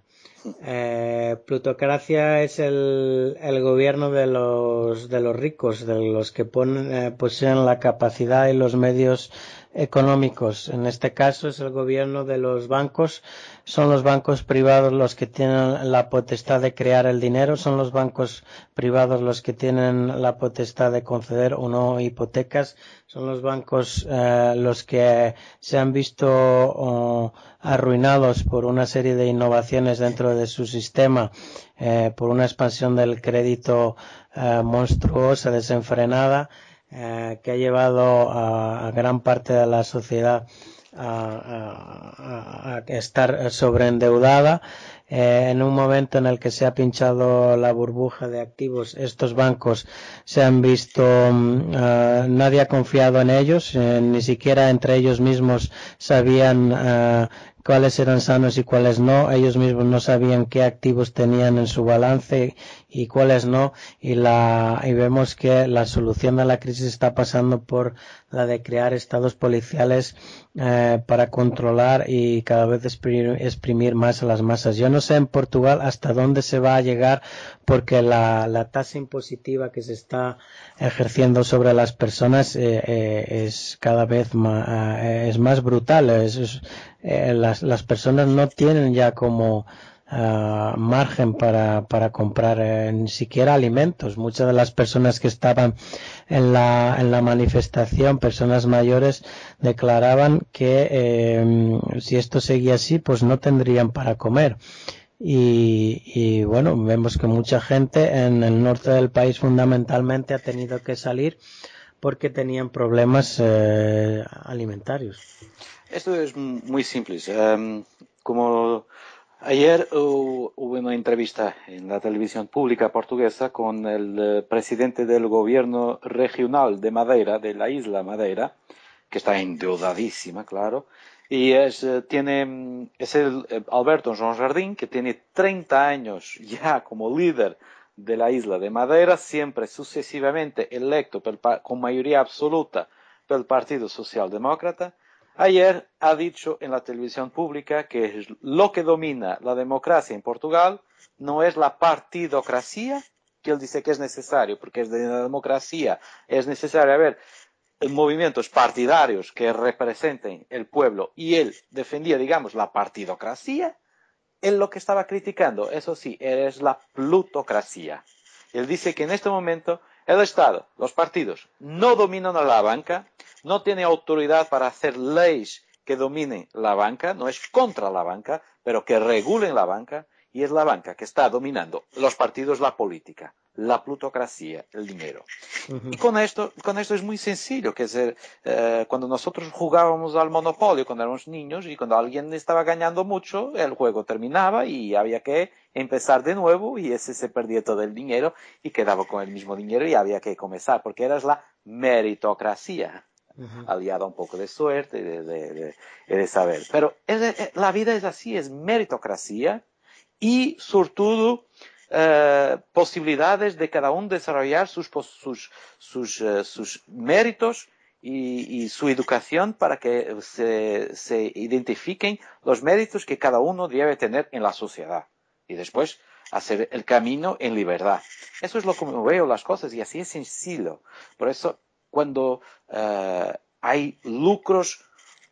Eh, plutocracia es el, el, gobierno de los, de los ricos, de los que ponen, poseen la capacidad y los medios económicos. En este caso es el gobierno de los bancos. Son los bancos privados los que tienen la potestad de crear el dinero. Son los bancos privados los que tienen la potestad de conceder o no hipotecas. Son los bancos eh, los que se han visto oh, arruinados por una serie de innovaciones dentro de su sistema, eh, por una expansión del crédito eh, monstruosa, desenfrenada eh, que ha llevado a, gran parte de la sociedad a, estar sobreendeudada. Eh, en un momento en el que se ha pinchado la burbuja de activos, estos bancos se han visto, mm, eh, nadie ha confiado en ellos, ni siquiera entre ellos mismos sabían cuáles eran sanos y cuáles no. Ellos mismos no sabían qué activos tenían en su balance y cuáles no. Y, la, y vemos que la solución de la crisis está pasando por la de crear estados policiales eh, para controlar y cada vez exprimir, más a las masas. Yo no sé en Portugal hasta dónde se va a llegar porque la, la tasa impositiva que se está ejerciendo sobre las personas eh, eh, es cada vez más, es más brutal. Las, las personas no tienen ya como uh, margen para, para comprar eh, ni siquiera alimentos. Muchas de las personas que estaban en la, en la manifestación, personas mayores, declaraban que eh, si esto seguía así, pues no tendrían para comer. Y, y, bueno, vemos que mucha gente en el norte del país fundamentalmente ha tenido que salir porque tenían problemas eh, alimentarios. Esto es muy simple. Um, como ayer hubo una entrevista en la televisión pública portuguesa con el uh, presidente del gobierno regional de Madeira, de la isla Madeira, que está endeudadísima, claro, y es, uh, tiene, el Alberto João Jardim, que tiene 30 años ya como líder de la isla de Madeira, siempre sucesivamente electo con mayoría absoluta del Partido Socialdemócrata, Ayer ha dicho en la televisión pública que lo que domina la democracia en Portugal no es la partidocracia, que él dice que es necesario, porque es de la democracia, es necesario haber movimientos partidarios que representen el pueblo y él defendía, digamos, la partidocracia, él lo que estaba criticando, eso sí, es la plutocracia. Él dice que en este momento el Estado, los partidos, no dominan a la banca, no tiene autoridad para hacer leyes que dominen la banca, no es contra la banca, pero que regulen la banca, y es la banca que está dominando los partidos, la política. La plutocracia, el dinero. Y con esto, con esto es muy sencillo, que es eh, cuando nosotros jugábamos al monopolio cuando éramos niños y cuando alguien estaba ganando mucho, el juego terminaba y había que empezar de nuevo y ese se perdía todo el dinero y quedaba con el mismo dinero y había que comenzar, porque era la meritocracia. aliada un poco de suerte y de, de, saber. Pero la vida es así, es meritocracia y sobre todo eh, posibilidades de cada uno desarrollar sus, sus, sus, eh, sus méritos y, y, su educación para que se, se, identifiquen los méritos que cada uno debe tener en la sociedad. Y después hacer el camino en libertad. Eso es lo que veo las cosas y así es sencillo. Por eso, cuando uh, hay lucros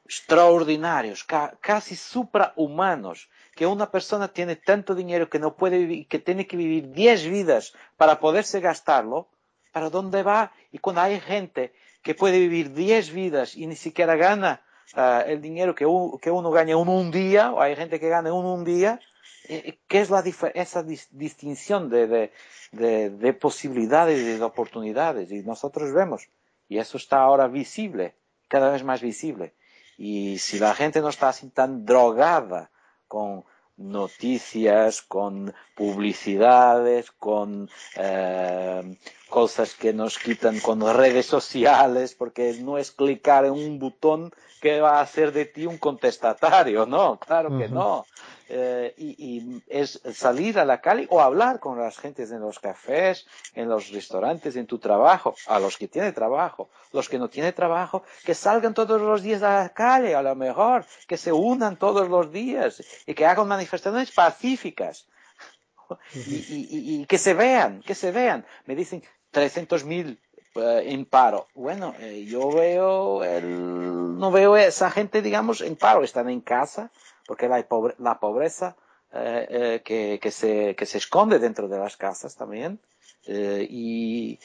extraordinarios, ca casi suprahumanos, que una persona tiene tanto dinero que no puede vivir, que tiene que vivir 10 vidas para poderse gastarlo, ¿para dónde va? Y cuando hay gente que puede vivir 10 vidas y ni siquiera gana uh, el dinero que, un, que, uno gana en un día, o hay gente que gana en un día, eh, ¿qué es la esa dis distinción de, de, de, de posibilidades y de oportunidades? Y nosotros vemos, y eso está ahora visible, cada vez más visible. Y si la gente no está así tan drogada con noticias, con publicidades, con eh, cosas que nos quitan con redes sociales, porque no es clicar en un botón que va a hacer de ti un contestatario, no, claro que no eh, y, y, es salir a la calle o hablar con las gentes en los cafés, en los restaurantes, en tu trabajo, a los que tienen trabajo, los que no tienen trabajo, que salgan todos los días a la calle, a lo mejor, que se unan todos los días y que hagan manifestaciones pacíficas. y, y, que se vean, que se vean. Me dicen 300 mil uh, en paro. Bueno, eh, yo veo, el, no veo esa gente, digamos, en paro. Están en casa, porque la, pobre, la pobreza eh, eh, que, se, que se esconde dentro de las casas también. Eh, y,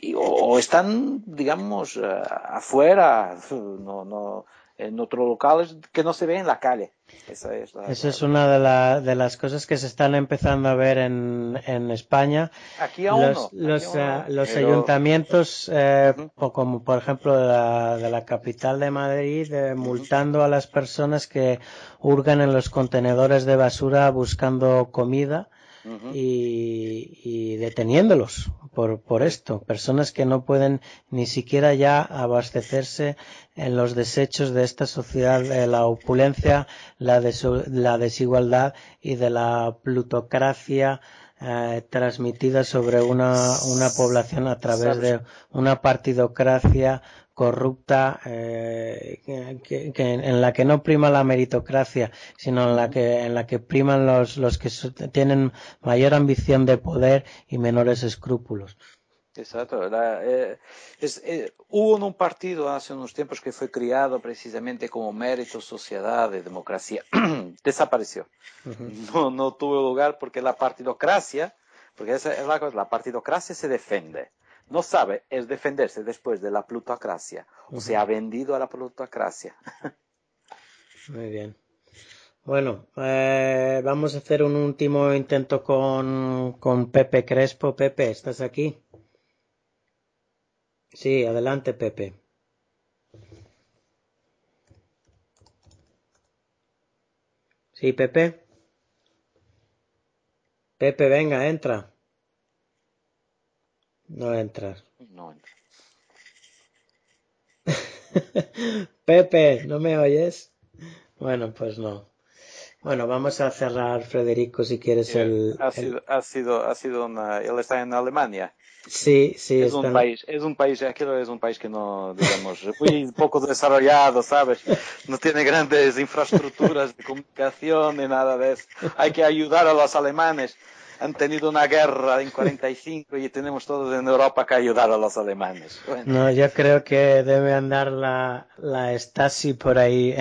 y, o están, digamos, afuera, no, no, en otros locales que no se ve en la calle. Esa es, la, Esa es una de, la, de, las cosas que se están empezando a ver en, en España. Aquí aún los, no. Los, aquí uh, no. los Pero... ayuntamientos, eh, uh -huh. como por ejemplo de la, de la capital de Madrid, eh, multando uh -huh. a las personas que hurgan en los contenedores de basura buscando comida. Uh -huh. y, y, deteniéndolos por, por esto. Personas que no pueden ni siquiera ya abastecerse en los desechos de esta sociedad, de la opulencia, la, la desigualdad y de la plutocracia eh, transmitida sobre una, una población a través de una partidocracia corrupta eh, que, que, en la que no prima la meritocracia sino en la que en la que priman los los que tienen mayor ambición de poder y menores escrúpulos Exacto. La, eh, es, eh, hubo un partido hace unos tiempos que fue criado precisamente como mérito, sociedad y democracia. Desapareció. Uh -huh. no, no tuvo lugar porque la partidocracia, porque esa es la cosa, la partidocracia se defiende. No sabe es defenderse después de la plutocracia. Uh -huh. O se ha vendido a la plutocracia. Muy bien. Bueno, eh, vamos a hacer un último intento con, con Pepe Crespo. Pepe, ¿estás aquí? Sí, adelante, Pepe. Sí, Pepe. Pepe, venga, entra. No entras. No entra. Pepe, ¿no me oyes? Bueno, pues no. Bueno, vamos a cerrar, Federico, si quieres Yeah, el, ha, el- sido, ha sido, ha sido una, él está en Alemania. Sí, sí, Es un están- país, es un país, aquello es un país que no, digamos, muy poco desarrollado, ¿sabes? No tiene grandes infraestructuras de comunicación ni nada de eso. Hay que ayudar a los alemanes. Han tenido una guerra en 45 y tenemos todos en Europa que ayudar a los alemanes. Bueno, No, yo creo que debe andar la, la Stasi por ahí.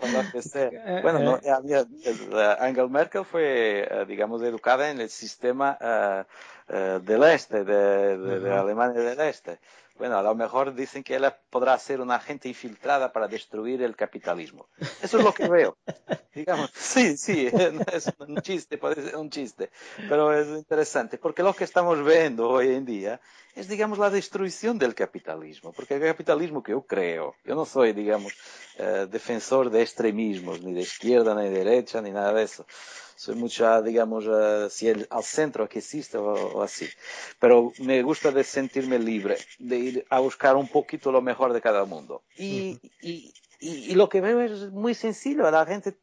por. Bueno, no, había- el- la Angela Merkel fue, eh, digamos, educada en el sistema eh, eh, del este, de, de, Alemania del Este. Bueno, a lo mejor dicen que ella podrá ser una agente infiltrada para destruir el capitalismo. Eso es lo que veo. Digamos, sí, sí, es un chiste, puede ser un chiste, pero es interesante, porque lo que estamos viendo hoy en día es, digamos, la destrucción del capitalismo, porque el capitalismo que yo creo, yo no soy, digamos, eh, defensor de extremismos, ni de izquierda, ni de derecha, ni nada de eso soy mucho, digamos, uh, si el, al centro que existe o, o, así. Pero me gusta de sentirme libre, de ir a buscar un poquito lo mejor de cada mundo. Y, y, y, y, lo que veo es muy sencillo, la gente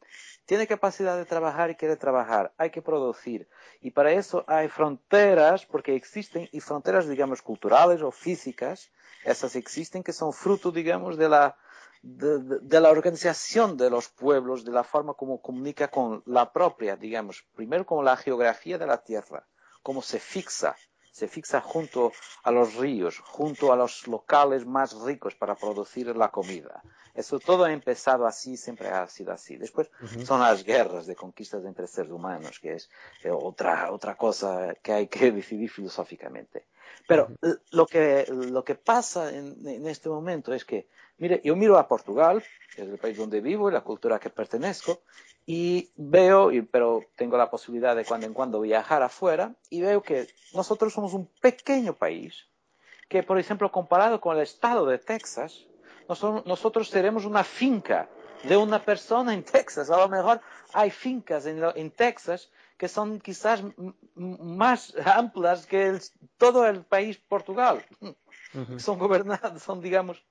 tiene capacidad de trabajar y quiere trabajar, hay que producir. Y para eso hay fronteras, porque existen, y fronteras, digamos, culturales o físicas, esas existen que son fruto, digamos, de la, de, de, de, la organización de los pueblos, de la forma como comunica con la propia, digamos, primero con la geografía de la tierra, cómo se fixa, se fixa junto a los ríos, junto a los locales más ricos para producir la comida. Eso todo ha empezado así, siempre ha sido así. Después uh -huh. son las guerras de conquistas entre seres humanos, que es eh, otra, otra cosa que hay que decidir filosóficamente. Pero uh -huh. lo, que, lo que pasa en, en este momento es que Mire, yo miro a Portugal, que es el país donde vivo y la cultura a que pertenezco, y veo, y, pero tengo la posibilidad de cuando en cuando viajar afuera, y veo que nosotros somos un pequeño país, que por ejemplo comparado con el estado de Texas, nosotros, nosotros seremos una finca de una persona en Texas. A lo mejor hay fincas en, en Texas que son quizás más amplias que el, todo el país Portugal. Uh -huh. Son gobernadas, son digamos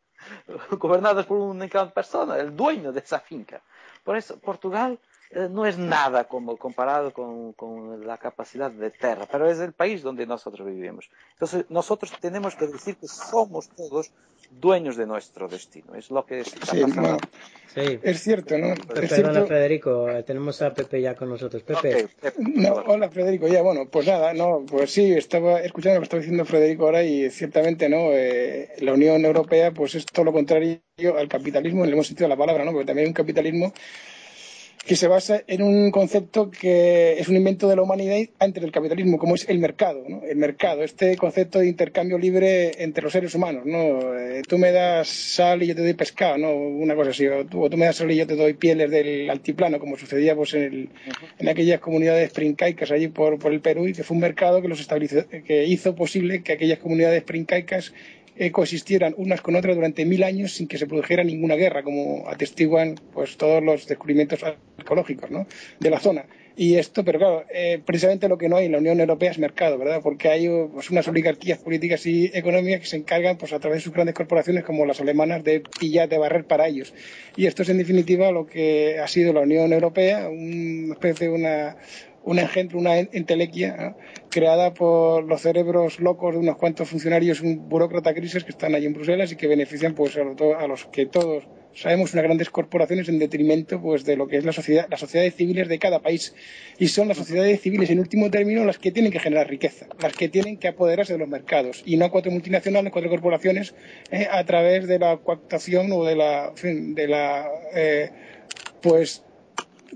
gobernadas por una única persona, el dueño de esa finca. Por eso, Portugal no es nada como comparado con, con, la capacidad de tierra, pero es el país donde nosotros vivimos. Entonces, nosotros tenemos que decir que somos todos dueños de nuestro destino. Es lo que está sí, pasando. No, sí. Es cierto, ¿no? Es Perdona, cierto... Federico, eh, tenemos a Pepe ya con nosotros. Pepe. Okay, Pepe. No, hola, Federico. Ya, bueno, pues nada, no, pues sí, estaba escuchando lo que estaba diciendo Federico ahora y ciertamente, ¿no? Eh, la Unión Europea, pues es todo lo contrario al capitalismo en el buen sentido de la palabra, ¿no? Porque también hay un capitalismo que se basa en un concepto que es un invento de la humanidad antes del capitalismo, como es el mercado, ¿no? El mercado, este concepto de intercambio libre entre los seres humanos, ¿no? Eh, tú me das sal y yo te doy pescado, ¿no? Una cosa así, o tú, o me das sal y yo te doy pieles del altiplano, como sucedía pues en, el, en aquellas comunidades princaicas allí por, por el Perú y que fue un mercado que los que hizo posible que aquellas comunidades princaicas coexistieran unas con otras durante mil años sin que se produjera ninguna guerra, como atestiguan pues todos los descubrimientos arqueológicos ¿no? de la zona. Y esto, pero claro, eh, precisamente lo que no hay en la Unión Europea es mercado, ¿verdad? Porque hay pues, unas oligarquías políticas y económicas que se encargan, pues a través de sus grandes corporaciones como las alemanas, de pillar, de barrer para ellos. Y esto es en definitiva lo que ha sido la Unión Europea, una especie de una, un ejemplo, una entelequia ¿no? creada por los cerebros locos de unos cuantos funcionarios, un burócrata crisis que están allí en Bruselas y que benefician pues a, lo, a los que todos sabemos unas grandes corporaciones en detrimento pues de lo que es la sociedad, las sociedades civiles de cada país. Y son las sociedades civiles en último término las que tienen que generar riqueza, las que tienen que apoderarse de los mercados. Y no cuatro multinacionales, cuatro corporaciones eh, a través de la coactación o de la, en fin, de la eh, pues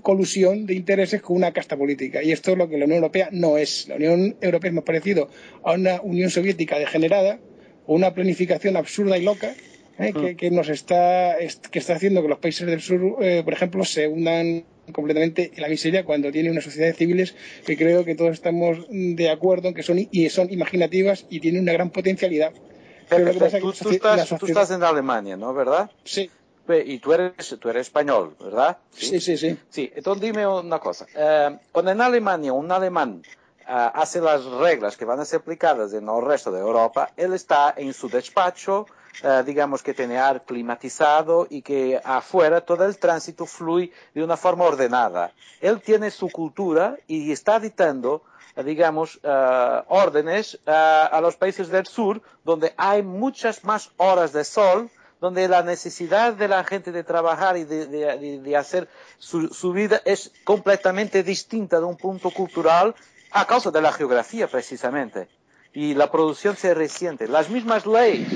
colusión de intereses con una casta política. Y esto es lo que la Unión Europea no es. La Unión Europea es más parecido a una Unión Soviética degenerada, o una planificación absurda y loca, ¿eh? que, que, nos está, que está haciendo que los países del sur, eh, por ejemplo, se hundan completamente en la miseria cuando tiene unas sociedades civiles que creo que todos estamos de acuerdo en que son, y son imaginativas y tienen una gran potencialidad. Pero, Pero lo que pasa tú, es que tú, estás, tú estás en Alemania, ¿no? ¿Verdad? Sí. Y tú eres, tú eres español, ¿verdad? Sí, sí, sí. Sí, entonces dime una cosa. Eh, cuando en Alemania un alemán uh, hace las reglas que van a ser aplicadas en el resto de Europa, él está en su despacho, uh, digamos que tiene aire climatizado y que afuera todo el tránsito fluye de una forma ordenada. Él tiene su cultura y está dictando digamos, uh, órdenes a los países del sur, donde hay muchas más horas de sol, donde la necesidad de la gente de trabajar y de, de, de hacer su, su, vida es completamente distinta de un punto cultural a causa de la geografía precisamente. Y la producción se resiente. Las mismas leyes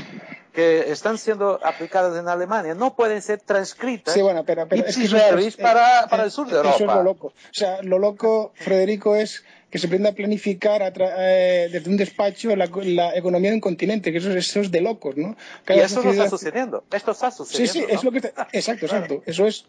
que están siendo aplicadas en Alemania no pueden ser transcritas sí, bueno, pero, pero es que eso, es, para, para, el sur de Europa. Eso es lo loco. O sea, lo loco, Federico, es que se aprenda a planificar eh, desde un despacho la, economía de un continente, que eso, eso es de locos, ¿no? y eso no está sucediendo, esto está sucediendo. Sí, sí, es lo que exacto, exacto, eso es,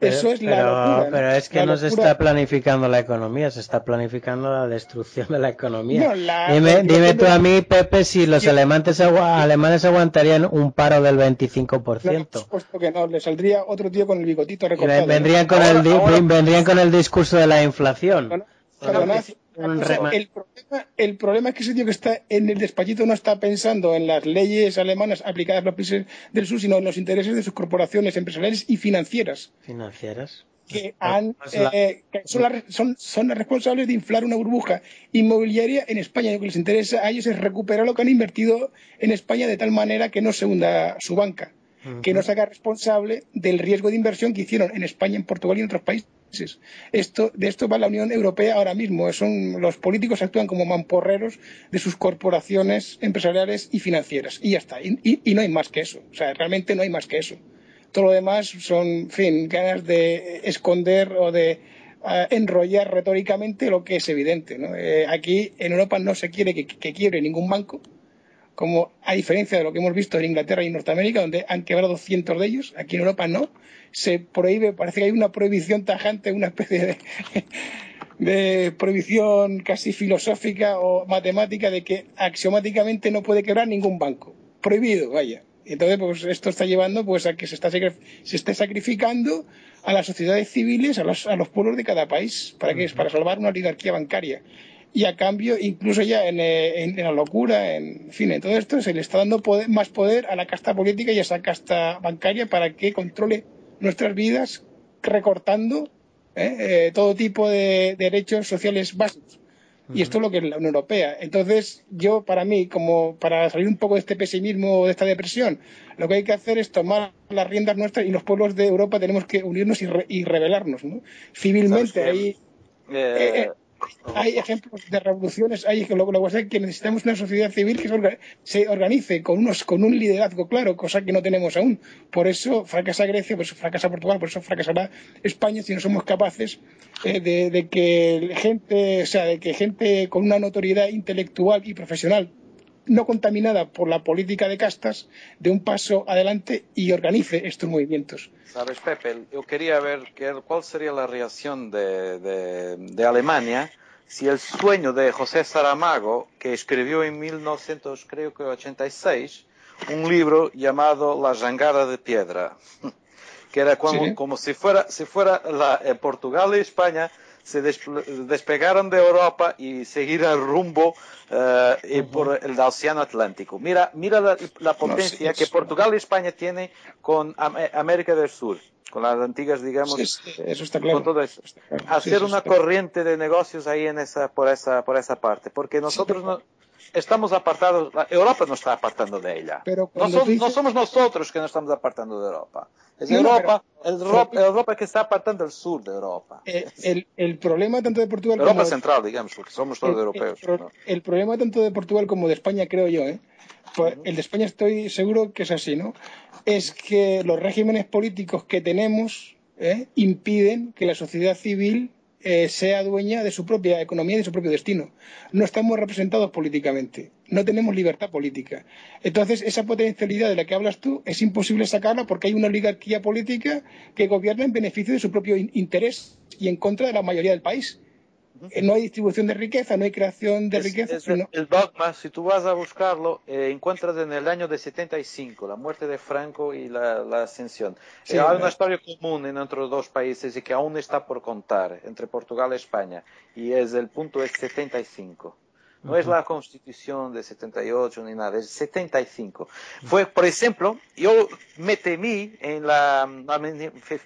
eso es la pero, locura. Pero es que no se está planificando la economía, se está planificando la destrucción de la economía. dime, dime tú a mí, Pepe, si los alemanes, alemanes aguantarían un paro del 25%. por supuesto que no, le saldría otro tío con el bigotito recortado. Vendrían con, el, vendrían con el discurso de la inflación el, problema, el problema es que ese tío que está en el despachito no está pensando en las leyes alemanas aplicadas a los países del sur, sino en los intereses de sus corporaciones empresariales y financieras. Financieras. Que, han, eh, son, las, son, son las responsables de inflar una burbuja inmobiliaria en España. Lo que les interesa a ellos es recuperar lo que han invertido en España de tal manera que no se hunda su banca, que no se haga responsable del riesgo de inversión que hicieron en España, en Portugal y en otros países esto, de esto va la Unión Europea ahora mismo. Son, los políticos actúan como mamporreros de sus corporaciones empresariales y financieras. Y ya está. Y, no hay más que eso. O sea, realmente no hay más que eso. Todo lo demás son, en fin, ganas de esconder o de eh, enrollar retóricamente lo que es evidente. Eh, aquí en Europa no se quiere que, que quiebre ningún banco como a diferencia de lo que hemos visto en Inglaterra y Norteamérica, donde han quebrado cientos de ellos, aquí en Europa no, se prohíbe, parece que hay una prohibición tajante, una especie de, prohibición casi filosófica o matemática de que axiomáticamente no puede quebrar ningún banco. Prohibido, vaya. Entonces, pues esto está llevando pues a que se, está, se esté sacrificando a las sociedades civiles, a los, a los pueblos de cada país, para que es para salvar una oligarquía bancaria y a cambio, incluso ya eh, en, la locura, en, fin, en todo esto, se le está dando más poder a la casta política y a esa casta bancaria para que controle nuestras vidas, recortando eh, eh, todo tipo de, derechos sociales básicos. Y esto es lo que es la Unión Europea. Entonces, yo, para mí, como para salir un poco de este pesimismo, de esta depresión, lo que hay que hacer es tomar las riendas nuestras y los pueblos de Europa tenemos que unirnos y, rebelarnos. ¿no? Civilmente, ahí. Hay ejemplos de revoluciones, hay lo, lo que que necesitamos una sociedad civil que se organice con, unos, con un liderazgo claro, cosa que no tenemos aún. Por eso fracasa Grecia, por eso fracasa Portugal, por eso fracasará España si no somos capaces eh, de, que gente, o sea, de que gente con una notoriedad intelectual y profesional no contaminada por la política de castas, de un paso adelante y organice estos movimientos. Sabes, Pepe, yo quería ver cuál sería la reacción de, de, Alemania si el sueño de José Saramago, que escribió en 1986 un libro llamado La jangada de piedra, que era como, como si fuera, si fuera la, eh, Portugal y España se despegaron de Europa y seguir rumbo eh, por el Océano Atlántico. Mira, mira la, potencia que Portugal y España tienen con América del Sur, con las antiguas, digamos, eso está claro. con todo eso. Hacer una corriente de negocios ahí en esa, por esa, por esa parte, porque nosotros no, estamos apartados, Europa no está apartando de ella. Pero no, somos nosotros que nos estamos apartando de Europa. Es Europa, Europa, que está apartando el sur de Europa. Eh, el, problema tanto de Portugal Europa como central, digamos, porque somos todos europeos. El, problema tanto de Portugal como de España, creo yo, ¿eh? Pues, el de España estoy seguro que es así, ¿no? Es que los regímenes políticos que tenemos ¿eh? impiden que la sociedad civil eh, sea dueña de su propia economía y de su propio destino. No estamos representados políticamente, no tenemos libertad política. Entonces, esa potencialidad de la que hablas tú es imposible sacarla porque hay una oligarquía política que gobierna en beneficio de su propio interés y en contra de la mayoría del país. Eh, no hay distribución de riqueza, no hay creación de riqueza. El dogma, si tú vas a buscarlo, eh, encuentras en el año de 75, la muerte de Franco y la, ascensión. hay una historia común en entre dos países y que aún está por contar, entre Portugal y España, y es el punto es 75. No es la constitución de 78 ni nada, es 75. Fue, por ejemplo, yo me temí en la,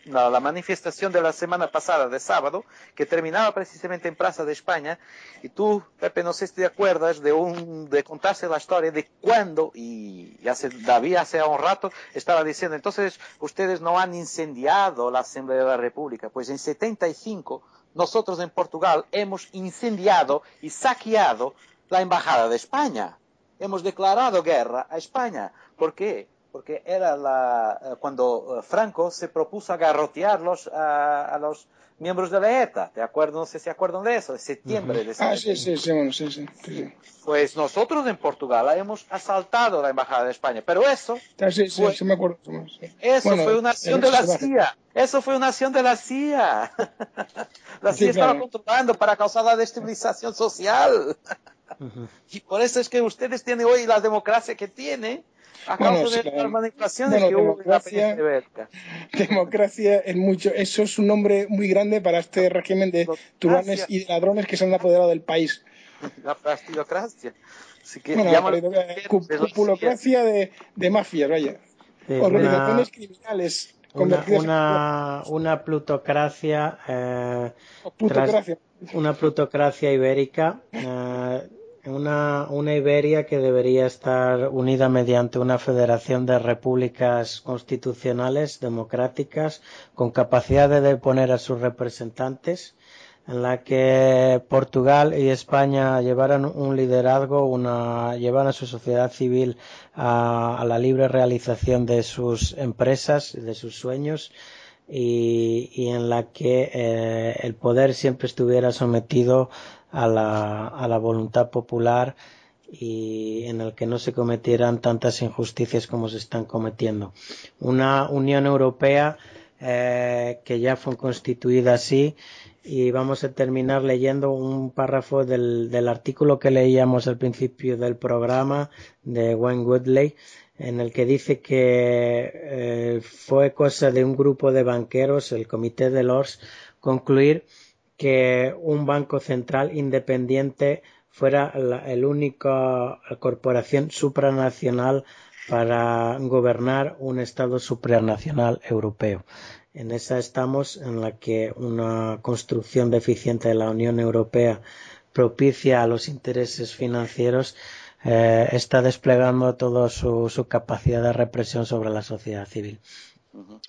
la, manifestación de la semana pasada, de sábado, que terminaba precisamente en Plaza de España, y tú, Pepe, no sé si te acuerdas de, un, de contarse la historia de cuándo, y hace, David hace un rato estaba diciendo, entonces ustedes no han incendiado la Asamblea de la República, pues en 75 nosotros en Portugal hemos incendiado y saqueado la Embajada de España. Hemos declarado guerra a España. ¿Por qué? Porque era la, eh, cuando eh, Franco se propuso a garrotearlos a, los, miembros de la ETA, ¿de acuerdo? No sé si se acuerdan de eso, de septiembre. de ah, sí, sí, sí, bueno, sí, sí, Pues nosotros en Portugal hemos asaltado la Embajada de España, pero eso... Ah, sí, sí, fue, sí, me acuerdo. Eso fue una acción de la CIA. Eso fue una acción de la CIA. la CIA estaba controlando para causar la destabilización social. Y por eso es que ustedes tienen hoy la democracia que tienen a causa de las manipulaciones que hubo en la península Democracia es mucho, eso es un nombre muy grande para este régimen de turanes y ladrones que se han apoderado del país. La plastidocracia. Así que bueno, la cupulocracia de, de mafias, vaya. Organizaciones criminales una, una, una, plutocracia, eh, plutocracia. una plutocracia ibérica eh, una, una Iberia que debería estar unida mediante una federación de repúblicas constitucionales democráticas con capacidad de deponer a sus representantes en la que Portugal y España llevaran un liderazgo, una, llevaran a su sociedad civil a, la libre realización de sus empresas, de sus sueños, y, y en la que eh, el poder siempre estuviera sometido a la, a la voluntad popular y en el que no se cometieran tantas injusticias como se están cometiendo. Una Unión Europea eh, que ya fue constituida así y vamos a terminar leyendo un párrafo del, del artículo que leíamos al principio del programa de Wayne Woodley en el que dice que eh, fue cosa de un grupo de banqueros, el Comité de los, concluir que un banco central independiente fuera la el única corporación supranacional para gobernar un Estado supranacional europeo. En esa estamos, en la que una construcción deficiente de la Unión Europea propicia a los intereses financieros eh, está desplegando toda su capacidad de represión sobre la sociedad civil.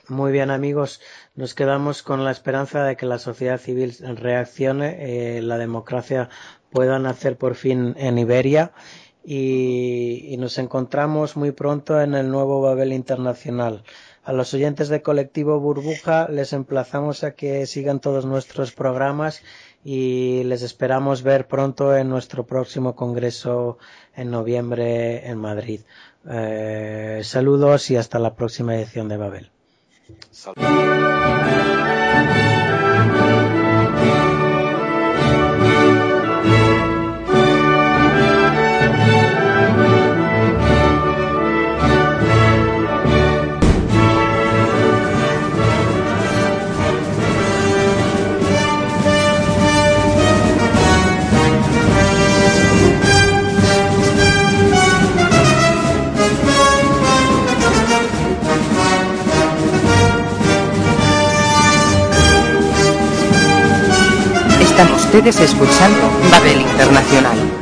Muy bien amigos, nos quedamos con la esperanza de que la sociedad civil reaccione, eh, la democracia pueda nacer por fin en Iberia y, nos encontramos muy pronto en el nuevo Babel Internacional. A los oyentes de Colectivo Burbuja les emplazamos a que sigan todos nuestros programas y les esperamos ver pronto en nuestro próximo congreso en noviembre en Madrid. Eh, saludos y hasta la próxima edición de Babel. Sal Están ustedes escuchando Babel Internacional.